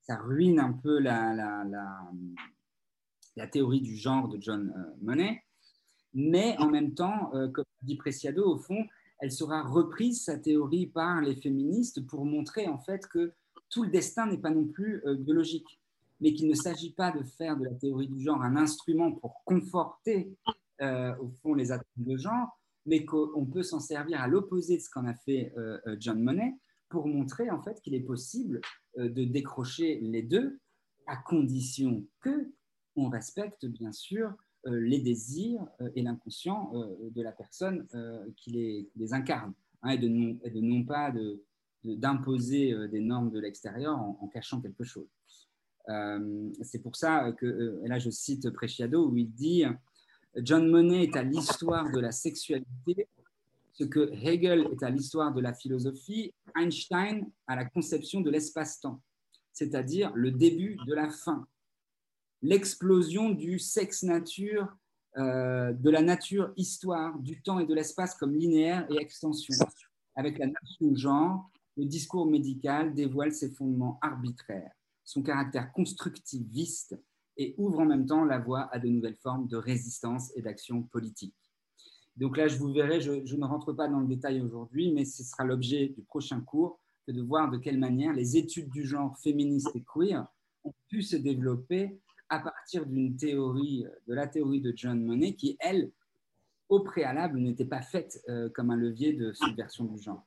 ça ruine un peu la, théorie du genre de John Monnet, mais en même temps, comme dit Preciado, au fond, elle sera reprise, sa théorie, par les féministes pour montrer en fait que tout le destin n'est pas non plus euh, biologique, mais qu'il ne s'agit pas de faire de la théorie du genre un instrument pour conforter euh, au fond les attentes de genre, mais qu'on peut s'en servir à l'opposé de ce qu'en a fait euh, John Monnet pour montrer en fait qu'il est possible de décrocher les deux à condition que on respecte bien sûr les désirs et l'inconscient de la personne qui les, incarne, hein, et, de non, pas d'imposer des normes de l'extérieur en, cachant quelque chose. C'est pour ça que, là je cite Preciado, où il dit John Monnet est à l'histoire de la sexualité ce que Hegel est à l'histoire de la philosophie, Einstein à la conception de l'espace-temps, c'est-à-dire le début de la fin, l'explosion du sexe-nature, euh, de la nature-histoire, du temps et de l'espace comme linéaire et extension. Avec la notion genre, le discours médical dévoile ses fondements arbitraires, son caractère constructiviste et ouvre en même temps la voie à de nouvelles formes de résistance et d'action politique. Donc là, je vous verrai, je, ne rentre pas dans le détail aujourd'hui, mais ce sera l'objet du prochain cours, que de voir de quelle manière les études du genre féministe et queer ont pu se développer à partir d'une théorie, de la théorie de John Monnet, qui, elle, au préalable, n'était pas faite euh, comme un levier de subversion du genre.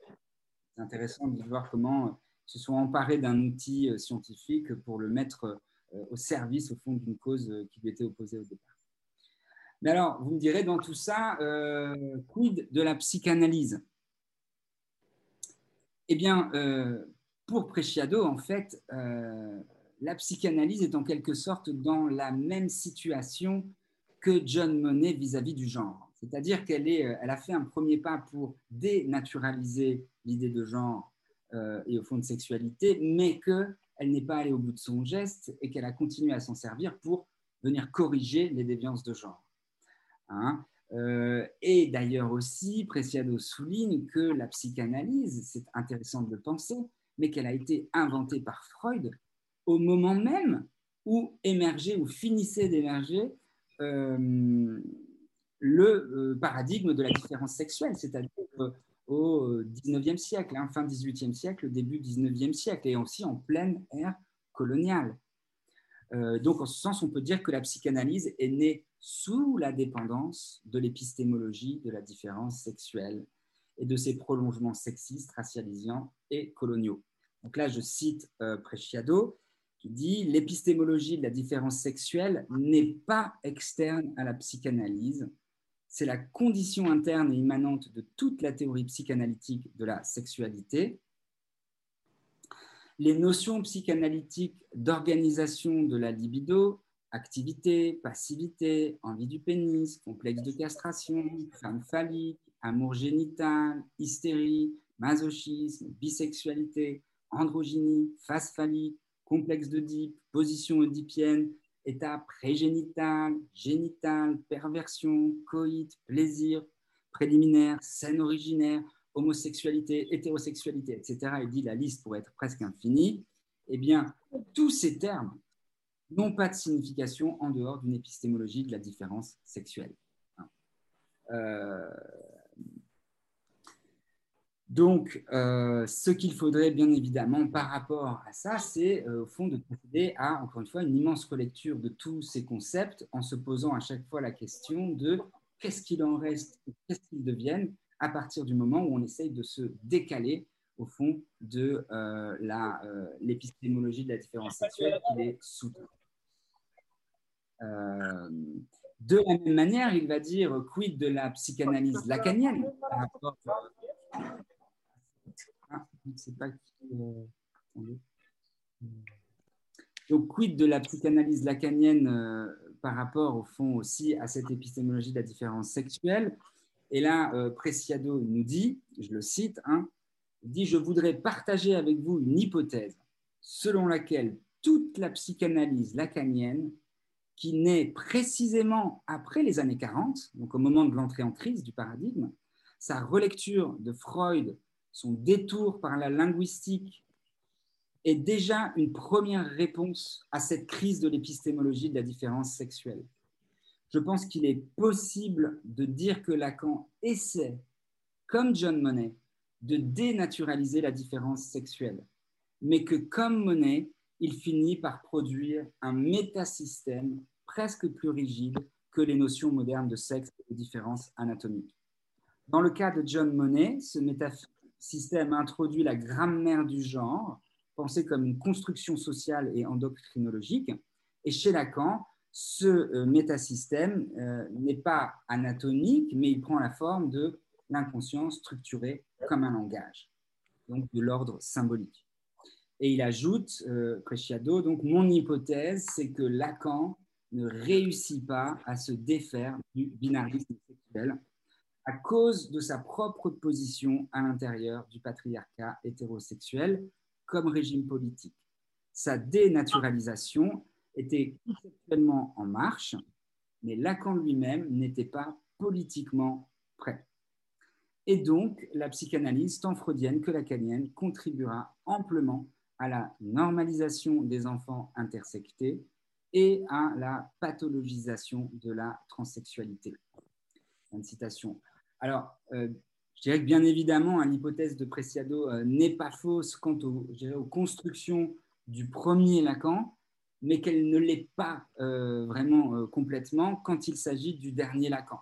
C'est intéressant de voir comment euh, se sont emparés d'un outil euh, scientifique pour le mettre au service, au fond, d'une cause qui lui était opposée au départ. Mais alors, vous me direz, dans tout ça, euh, quid de la psychanalyse? Eh bien, euh, pour Preciado, en fait, euh, la psychanalyse est en quelque sorte dans la même situation que John Monnet vis-à-vis du genre. C'est-à-dire qu'elle elle a fait un premier pas pour dénaturaliser l'idée de genre et au fond de sexualité, mais qu'elle n'est pas allée au bout de son geste et qu'elle a continué à s'en servir pour venir corriger les déviances de genre. Hein. Euh, et d'ailleurs aussi, Preciado souligne que la psychanalyse, c'est intéressant de le penser, mais qu'elle a été inventée par Freud au moment même où émergeait ou finissait d'émerger euh, le euh, paradigme de la différence sexuelle, c'est-à-dire au 19e siècle, hein, fin 18e siècle, début 19e siècle, et aussi en pleine ère coloniale. donc, en ce sens, on peut dire que la psychanalyse est née sous la dépendance de l'épistémologie de la différence sexuelle et de ses prolongements sexistes, racialisants et coloniaux. Donc là, je cite euh, qui dit L'épistémologie de la différence sexuelle n'est pas externe à la psychanalyse, c'est la condition interne et immanente de toute la théorie psychanalytique de la sexualité. Les notions psychanalytiques d'organisation de la libido, activité, passivité, envie du pénis, complexe de castration, femme phallique, amour génital, hystérie, masochisme, bisexualité, androgynie, face phallique, complexe d'Oedipe, position oedipienne, état prégénital, génital, perversion, coït, plaisir, préliminaire, scène originaire, homosexualité, hétérosexualité, etc. Il dit la liste pourrait être presque infinie. Eh bien, tous ces termes n'ont pas de signification en dehors d'une épistémologie de la différence sexuelle. Euh, donc, euh, ce qu'il faudrait bien évidemment par rapport à ça, c'est euh, au fond de procéder à, encore une fois, une immense relecture de tous ces concepts en se posant à chaque fois la question de qu'est-ce qu'il en reste, qu'est-ce qu'ils deviennent à partir du moment où on essaye de se décaler au fond de l'épistémologie de la différence sexuelle qui est sous euh, de la même manière, il va dire quid de la psychanalyse lacanienne par rapport ah, euh, donc, quid de la psychanalyse lacanienne euh, par rapport, au fond, aussi à cette épistémologie de la différence sexuelle? Et là, Preciado nous dit, je le cite, hein, dit Je voudrais partager avec vous une hypothèse selon laquelle toute la psychanalyse lacanienne qui naît précisément après les années 40, donc au moment de l'entrée en crise du paradigme, sa relecture de Freud, son détour par la linguistique, est déjà une première réponse à cette crise de l'épistémologie de la différence sexuelle. Je pense qu'il est possible de dire que Lacan essaie, comme John Monnet, de dénaturaliser la différence sexuelle, mais que comme Monnet, il finit par produire un métasystème presque plus rigide que les notions modernes de sexe et de différence anatomique. Dans le cas de John Monnet, ce métasystème introduit la grammaire du genre, pensée comme une construction sociale et endocrinologique, et chez Lacan, ce métasystème n'est pas anatomique, mais il prend la forme de l'inconscient structuré comme un langage, donc de l'ordre symbolique. Et il ajoute, euh, donc mon hypothèse, c'est que Lacan ne réussit pas à se défaire du binarisme sexuel à cause de sa propre position à l'intérieur du patriarcat hétérosexuel comme régime politique. Sa dénaturalisation était conceptuellement en marche, mais Lacan lui-même n'était pas politiquement prêt. Et donc, la psychanalyse, tant freudienne que lacanienne, contribuera amplement à la normalisation des enfants intersectés et à la pathologisation de la transsexualité. Une citation. Alors, euh, je dirais que bien évidemment, l'hypothèse de Preciado euh, n'est pas fausse quant aux constructions du premier Lacan, mais qu'elle ne l'est pas euh, vraiment complètement quand il s'agit du dernier Lacan.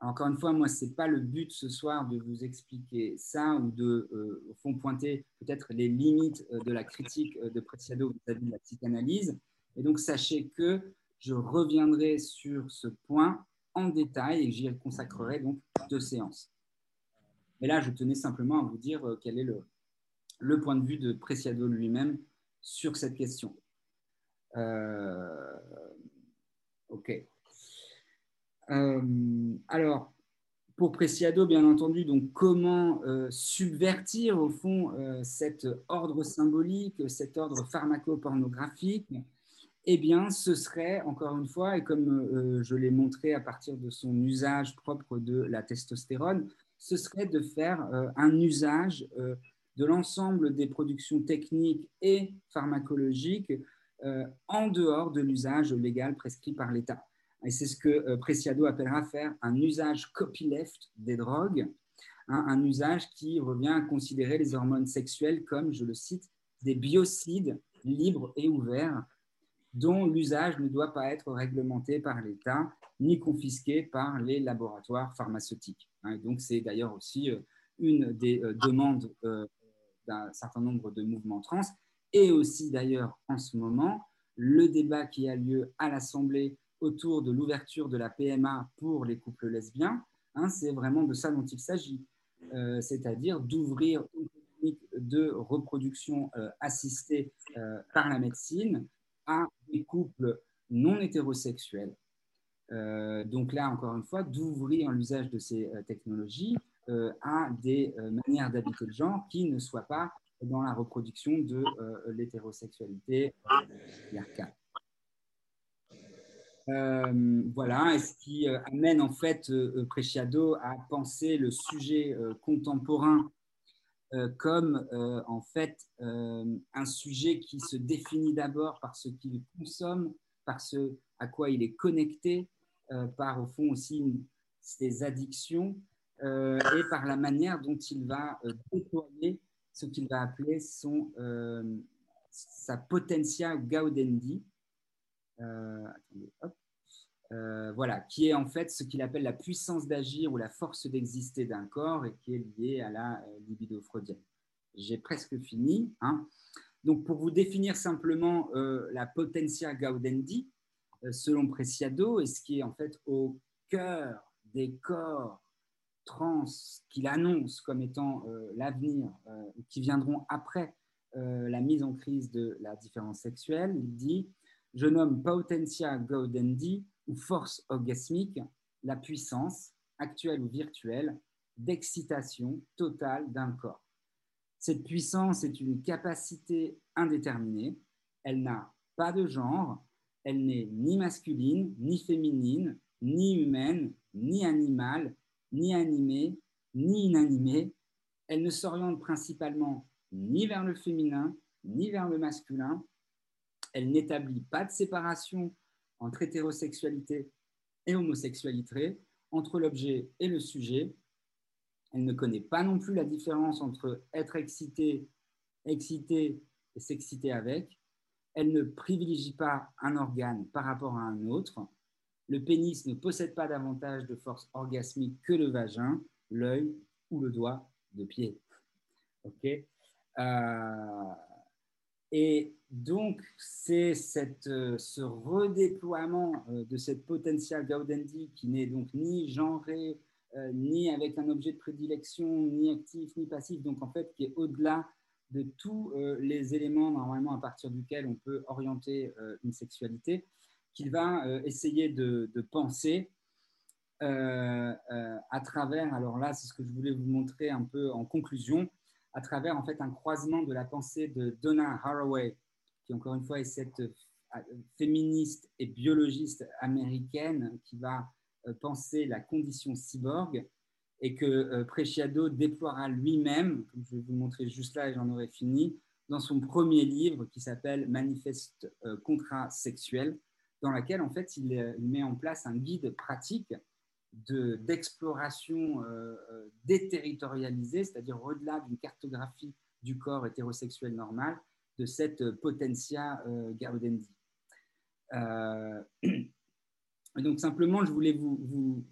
Encore une fois, moi, ce n'est pas le but ce soir de vous expliquer ça ou de, au fond, pointer peut-être les limites de la critique de Preciado vis-à-vis de la psychanalyse. Et donc, sachez que je reviendrai sur ce point en détail et j'y consacrerai donc deux séances. Mais là, je tenais simplement à vous dire quel est le, point de vue de Preciado lui-même sur cette question. ok. Euh, alors, pour Preciado, bien entendu, donc comment euh, subvertir au fond euh, cet ordre symbolique, cet ordre pharmacopornographique Eh bien, ce serait, encore une fois, et comme je l'ai montré à partir de son usage propre de la testostérone, ce serait de faire un usage de l'ensemble des productions techniques et pharmacologiques en dehors de l'usage légal prescrit par l'État. Et c'est ce que euh, Preciado appellera faire un usage copyleft des drogues, hein, un usage qui revient à considérer les hormones sexuelles comme, je le cite, des biocides libres et ouverts dont l'usage ne doit pas être réglementé par l'État ni confisqué par les laboratoires pharmaceutiques. Hein. donc c'est d'ailleurs aussi euh, une des euh, demandes d'un certain nombre de mouvements trans et aussi d'ailleurs en ce moment le débat qui a lieu à l'Assemblée autour de l'ouverture de la PMA pour les couples lesbiens, hein, c'est vraiment de ça dont il s'agit, euh, c'est-à-dire d'ouvrir une technique de reproduction euh, assistée euh, par la médecine à des couples non hétérosexuels. donc là, encore une fois, d'ouvrir l'usage de ces technologies à des manières d'habiter le genre qui ne soient pas dans la reproduction de l'hétérosexualité euh, voilà, et ce qui euh, amène en fait euh, Preciado à penser le sujet contemporain comme en fait un sujet qui se définit d'abord par ce qu'il consomme, par ce à quoi il est connecté, par au fond aussi ses addictions et par la manière dont il va déployer ce qu'il va appeler son, sa potentia gaudendi, euh, euh, voilà, qui est en fait ce qu'il appelle la puissance d'agir ou la force d'exister d'un corps et qui est liée à la euh, libido freudienne. J'ai presque fini. Hein. Donc, pour vous définir simplement la potentia gaudendi, selon Preciado, et ce qui est en fait au cœur des corps trans qu'il annonce comme étant l'avenir, qui viendront après la mise en crise de la différence sexuelle, il dit je nomme potentia gaudendi force orgasmique la puissance, actuelle ou virtuelle, d'excitation totale d'un corps. Cette puissance est une capacité indéterminée, elle n'a pas de genre, elle n'est ni masculine, ni féminine, ni humaine, ni animale, ni animée, ni inanimée. Elle ne s'oriente principalement ni vers le féminin, ni vers le masculin, elle n'établit pas de séparation entre hétérosexualité et homosexualité, entre l'objet et le sujet. Elle ne connaît pas non plus la différence entre être excité, excité et s'exciter avec. Elle ne privilégie pas un organe par rapport à un autre. Le pénis ne possède pas davantage de force orgasmique que le vagin, l'œil ou le doigt de pied. Ok euh, Et donc, c'est ce redéploiement de cette potentielle Gaudendi qui n'est donc ni genré, ni avec un objet de prédilection, ni actif, ni passif, donc en fait qui est au-delà de tous les éléments normalement à partir duquel on peut orienter une sexualité, qu'il va essayer de, de penser euh, euh, à travers, alors là, c'est ce que je voulais vous montrer un peu en conclusion, à travers en fait un croisement de la pensée de Donna Haraway, qui encore une fois est cette euh, féministe et biologiste américaine qui va penser la condition cyborg et que Preciado déploiera lui-même, je vais vous montrer juste là et j'en aurai fini, dans son premier livre qui s'appelle Manifeste contrat sexuel, dans lequel en fait il met en place un guide pratique d'exploration euh, euh, déterritorialisée, c'est-à-dire au-delà d'une cartographie du corps hétérosexuel normal, de cette potentia euh, gaudendi. <clears throat> donc simplement, je voulais vous, vous,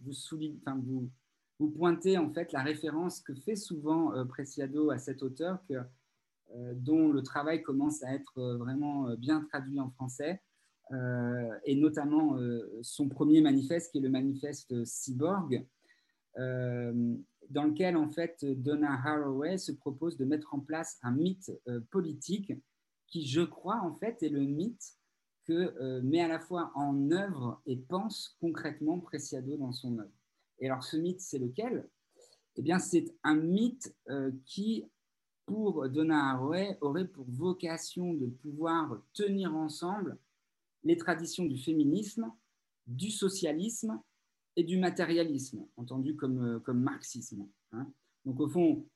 vous, en fait la référence que fait souvent Preciado à cet auteur, dont le travail commence à être vraiment bien traduit en français, euh, et notamment euh, son premier manifeste qui est le manifeste Cyborg, euh, dans lequel en fait Donna Haraway se propose de mettre en place un mythe politique qui, je crois, en fait, est le mythe que met à la fois en œuvre et pense concrètement Preciado dans son œuvre. Et alors, ce mythe, c'est lequel? Eh bien, c'est un mythe qui, pour Donna Haraway, aurait pour vocation de pouvoir tenir ensemble les traditions du féminisme, du socialisme et du matérialisme, entendu comme, euh, comme marxisme. Hein. Donc au fond,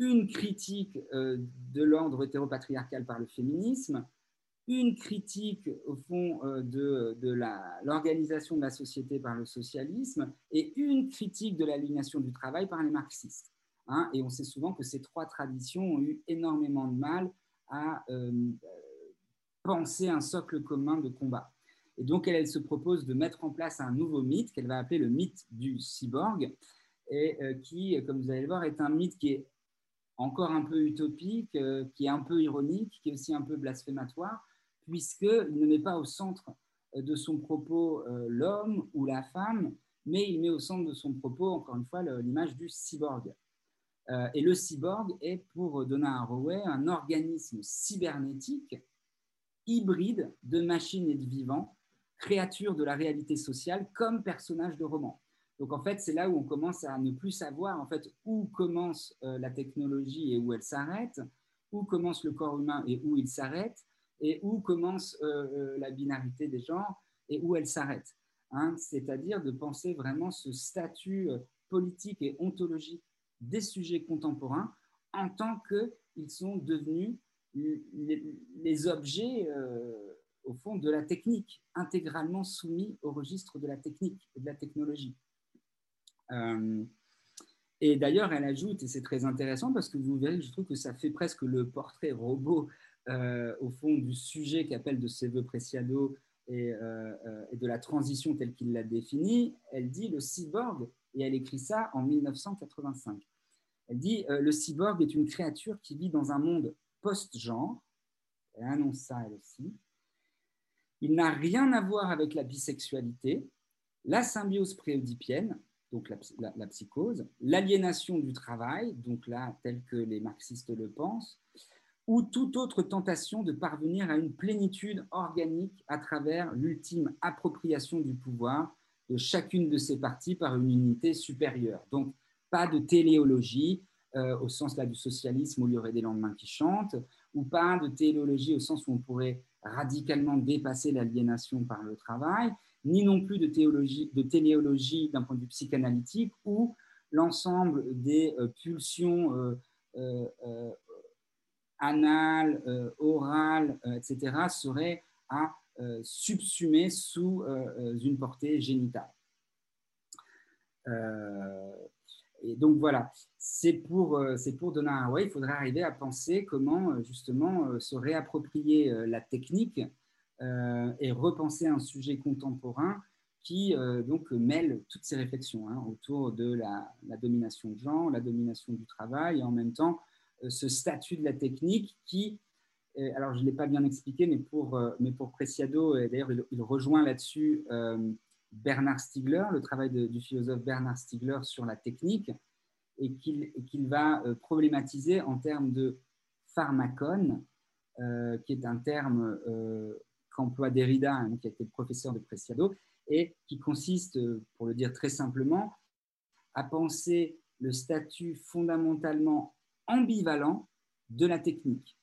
une critique euh, de l'ordre hétéropatriarcal par le féminisme, une critique au fond euh, de, de l'organisation de la société par le socialisme et une critique de l'aliénation du travail par les marxistes. Hein. Et on sait souvent que ces trois traditions ont eu énormément de mal à penser un socle commun de combat. Et donc, elle, se propose de mettre en place un nouveau mythe qu'elle va appeler le mythe du cyborg, et euh, qui, comme vous allez le voir, est un mythe qui est encore un peu utopique, euh, qui est un peu ironique, qui est aussi un peu blasphématoire, puisqu'il ne met pas au centre euh, de son propos l'homme ou la femme, mais il met au centre de son propos, encore une fois, l'image du cyborg. et le cyborg est, pour Donna Haraway, un organisme cybernétique hybride de machines et de vivants, créatures de la réalité sociale comme personnages de roman. Donc en fait, c'est là où on commence à ne plus savoir en fait où commence euh, la technologie et où elle s'arrête, où commence le corps humain et où il s'arrête, et où commence euh, euh, la binarité des genres et où elle s'arrête. Hein. C'est-à-dire de penser vraiment ce statut politique et ontologique des sujets contemporains en tant qu'ils sont devenus les, objets, au fond, de la technique, intégralement soumis au registre de la technique et de la technologie. Euh, et d'ailleurs, elle ajoute, et c'est très intéressant parce que vous verrez, je trouve que ça fait presque le portrait robot, euh, au fond, du sujet qu'appelle de ses voeux Preciado et, et, de la transition telle qu'il l'a définie. Elle dit le cyborg, et elle écrit ça en 1985. Elle dit le cyborg est une créature qui vit dans un monde post-genre. Elle annonce ça elle aussi. Il n'a rien à voir avec la bisexualité, la symbiose préodipienne, donc la, psychose, l'aliénation du travail, donc tel que les marxistes le pensent, ou toute autre tentation de parvenir à une plénitude organique à travers l'ultime appropriation du pouvoir de chacune de ses parties par une unité supérieure. Donc, pas de téléologie, euh, au sens du socialisme où il y aurait des lendemains qui chantent, ou pas de téléologie au sens où on pourrait radicalement dépasser l'aliénation par le travail, ni non plus de, théologie, de téléologie d'un point de vue psychanalytique où l'ensemble des euh, pulsions euh, anales, orales, etc., seraient à subsumer sous une portée génitale. Et donc voilà, c'est pour, euh, c'est pour Donna il faudrait arriver à penser comment euh, justement euh, se réapproprier la technique et repenser un sujet contemporain qui donc mêle toutes ces réflexions hein, autour de la, domination de genre, la domination du travail et en même temps ce statut de la technique qui alors, je ne l'ai pas bien expliqué, mais pour, mais pour Preciado, et d'ailleurs, il, rejoint là-dessus Bernard Stiegler, le travail du philosophe Bernard Stiegler sur la technique, et qu'il va problématiser en termes de pharmacone, qui est un terme qu'emploie Derrida, hein, qui a été professeur de Preciado, et qui consiste, pour le dire très simplement, à penser le statut fondamentalement ambivalent de la technique,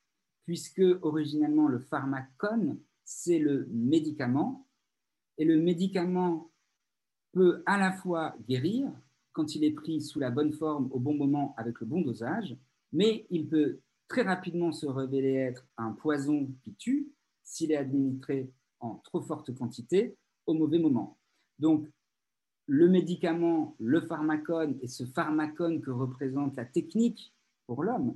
puisque originellement le pharmacone, c'est le médicament, et le médicament peut à la fois guérir quand il est pris sous la bonne forme au bon moment avec le bon dosage, mais il peut très rapidement se révéler être un poison qui tue s'il est administré en trop forte quantité au mauvais moment. Donc, le médicament, le pharmacone et ce pharmacone que représente la technique pour l'homme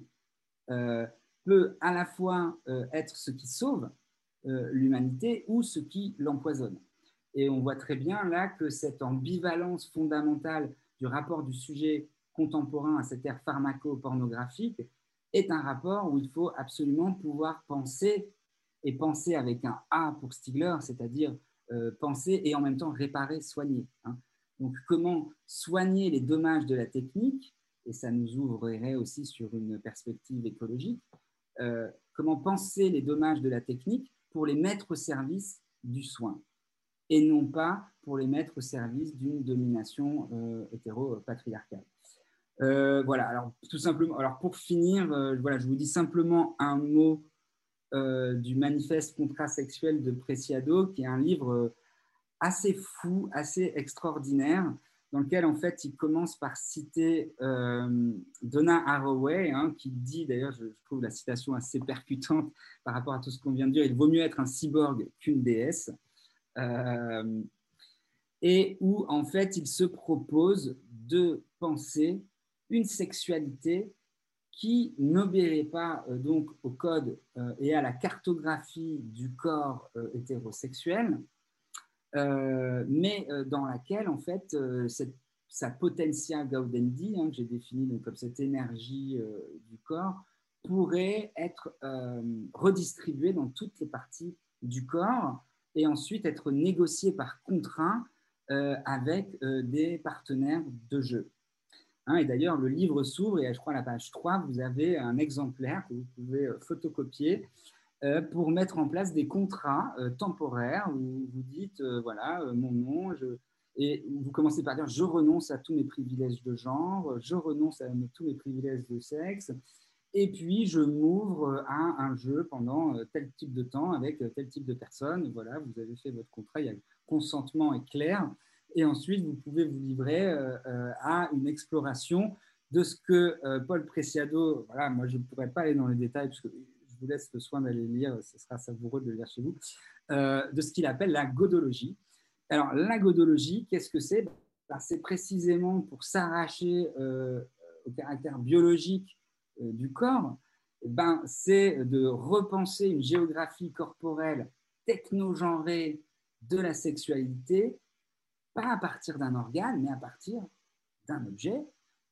euh, peut à la fois euh, être ce qui sauve euh, l'humanité ou ce qui l'empoisonne. Et on voit très bien là que cette ambivalence fondamentale du rapport du sujet contemporain à cette ère pharmaco-pornographique est un rapport où il faut absolument pouvoir penser, et penser avec un A pour Stigler, c'est-à-dire penser et en même temps réparer, soigner. Hein. Donc, comment soigner les dommages de la technique, et ça nous ouvrirait aussi sur une perspective écologique, euh, comment penser les dommages de la technique pour les mettre au service du soin, et non pas pour les mettre au service d'une domination euh, hétéro-patriarcale. Euh, voilà, alors tout simplement, alors pour finir, voilà, je vous dis simplement un mot du manifeste contrasexuel de Preciado, qui est un livre assez fou, assez extraordinaire, dans lequel en fait il commence par citer euh, Donna Haraway, hein, qui dit d'ailleurs, je, trouve la citation assez percutante par rapport à tout ce qu'on vient de dire, il vaut mieux être un cyborg qu'une déesse, euh, et où en fait il se propose de penser une sexualité qui n'obéirait pas euh, donc au code et à la cartographie du corps hétérosexuel, euh, mais euh, dans laquelle, en fait, euh, sa potentia gaudendi, hein, que j'ai définie comme cette énergie du corps, pourrait être redistribuée dans toutes les parties du corps et ensuite être négociée par contrat avec des partenaires de jeu. Hein, et d'ailleurs, le livre s'ouvre et je crois à la page 3, vous avez un exemplaire que vous pouvez photocopier euh, pour mettre en place des contrats euh, temporaires où vous dites, euh, voilà, mon nom, je, et vous commencez par dire, je renonce à tous mes privilèges de genre, je renonce à tous mes privilèges de sexe, et puis je m'ouvre à un jeu pendant tel type de temps avec tel type de personne. Voilà, vous avez fait votre contrat, il y a consentement est clair, et ensuite vous pouvez vous livrer à une exploration de ce que Paul Preciado, voilà, moi je ne pourrais pas aller dans les détails parce que vous laisse le soin d'aller lire, ce sera savoureux de le lire chez vous, euh, de ce qu'il appelle la godologie. Alors, la godologie, qu'est-ce que c'est? Ben, C'est précisément pour s'arracher euh, au caractère biologique euh, du corps, ben, c'est de repenser une géographie corporelle technogenrée de la sexualité, pas à partir d'un organe, mais à partir d'un objet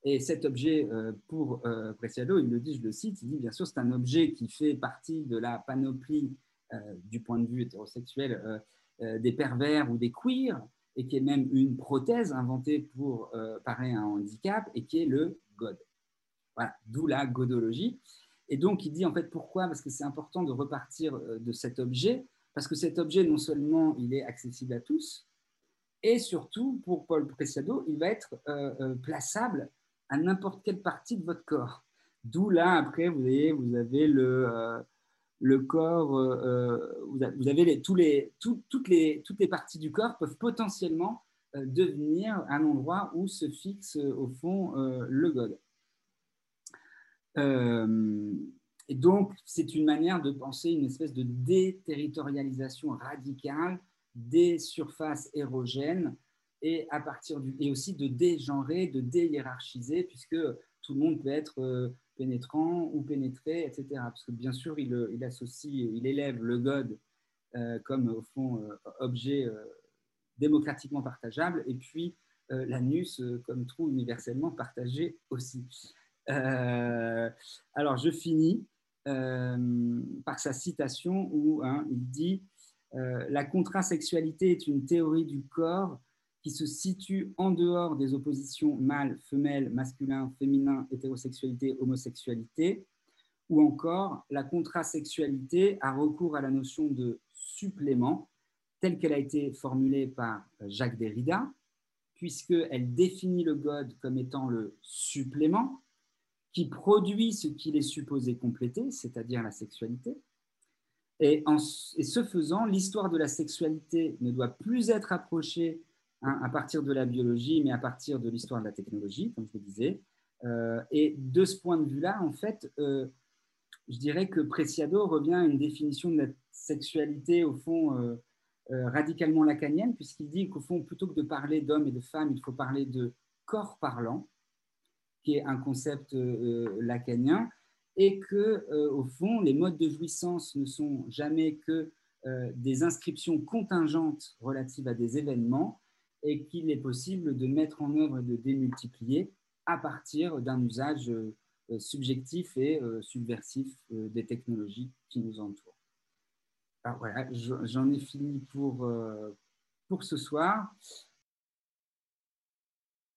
et cet objet, euh, pour euh, Preciado, il le dit, je le cite, il dit bien sûr c'est un objet qui fait partie de la panoplie euh, du point de vue hétérosexuel des pervers ou des queers, et qui est même une prothèse inventée pour parer un handicap, et qui est le God. Voilà, d'où la godologie. Et donc il dit en fait pourquoi? Parce que c'est important de repartir de cet objet, parce que cet objet, non seulement il est accessible à tous, et surtout, pour Paul Preciado, il va être plaçable à n'importe quelle partie de votre corps. D'où là, après, vous avez le, euh, corps, euh, euh, vous avez les, les, toutes, les, toutes les parties du corps peuvent potentiellement devenir un endroit où se fixe au fond le God. et donc, c'est une manière de penser une espèce de déterritorialisation radicale des surfaces érogènes et, à partir du, et aussi de dégenrer, de déhiérarchiser, puisque tout le monde peut être euh, pénétrant ou pénétré, etc. Parce que bien sûr, il, associe, il élève le God euh, comme au fond euh, objet démocratiquement partageable, et puis l'anus comme trou universellement partagé aussi. alors, je finis. par sa citation où hein, il dit La contrasexualité est une théorie du corps qui se situe en dehors des oppositions mâle, femelle, masculin, féminin, hétérosexualité, homosexualité, ou encore la contrasexualité a recours à la notion de supplément telle qu'elle a été formulée par Jacques Derrida, puisqu'elle définit le God comme étant le supplément qui produit ce qu'il est supposé compléter, c'est-à-dire la sexualité. Et, en, ce faisant, l'histoire de la sexualité ne doit plus être approchée hein, à partir de la biologie, mais à partir de l'histoire de la technologie, comme je le disais. Euh, et de ce point de vue-là, en fait, euh, je dirais que Preciado revient à une définition de la sexualité, au fond, euh, radicalement lacanienne, puisqu'il dit qu'au fond, plutôt que de parler d'hommes et de femmes, il faut parler de corps parlant, qui est un concept lacanien, et que, au fond, les modes de jouissance ne sont jamais que des inscriptions contingentes relatives à des événements, et qu'il est possible de mettre en œuvre et de démultiplier à partir d'un usage euh, subjectif et euh, subversif euh, des technologies qui nous entourent. Alors voilà, j'en ai fini pour, pour ce soir.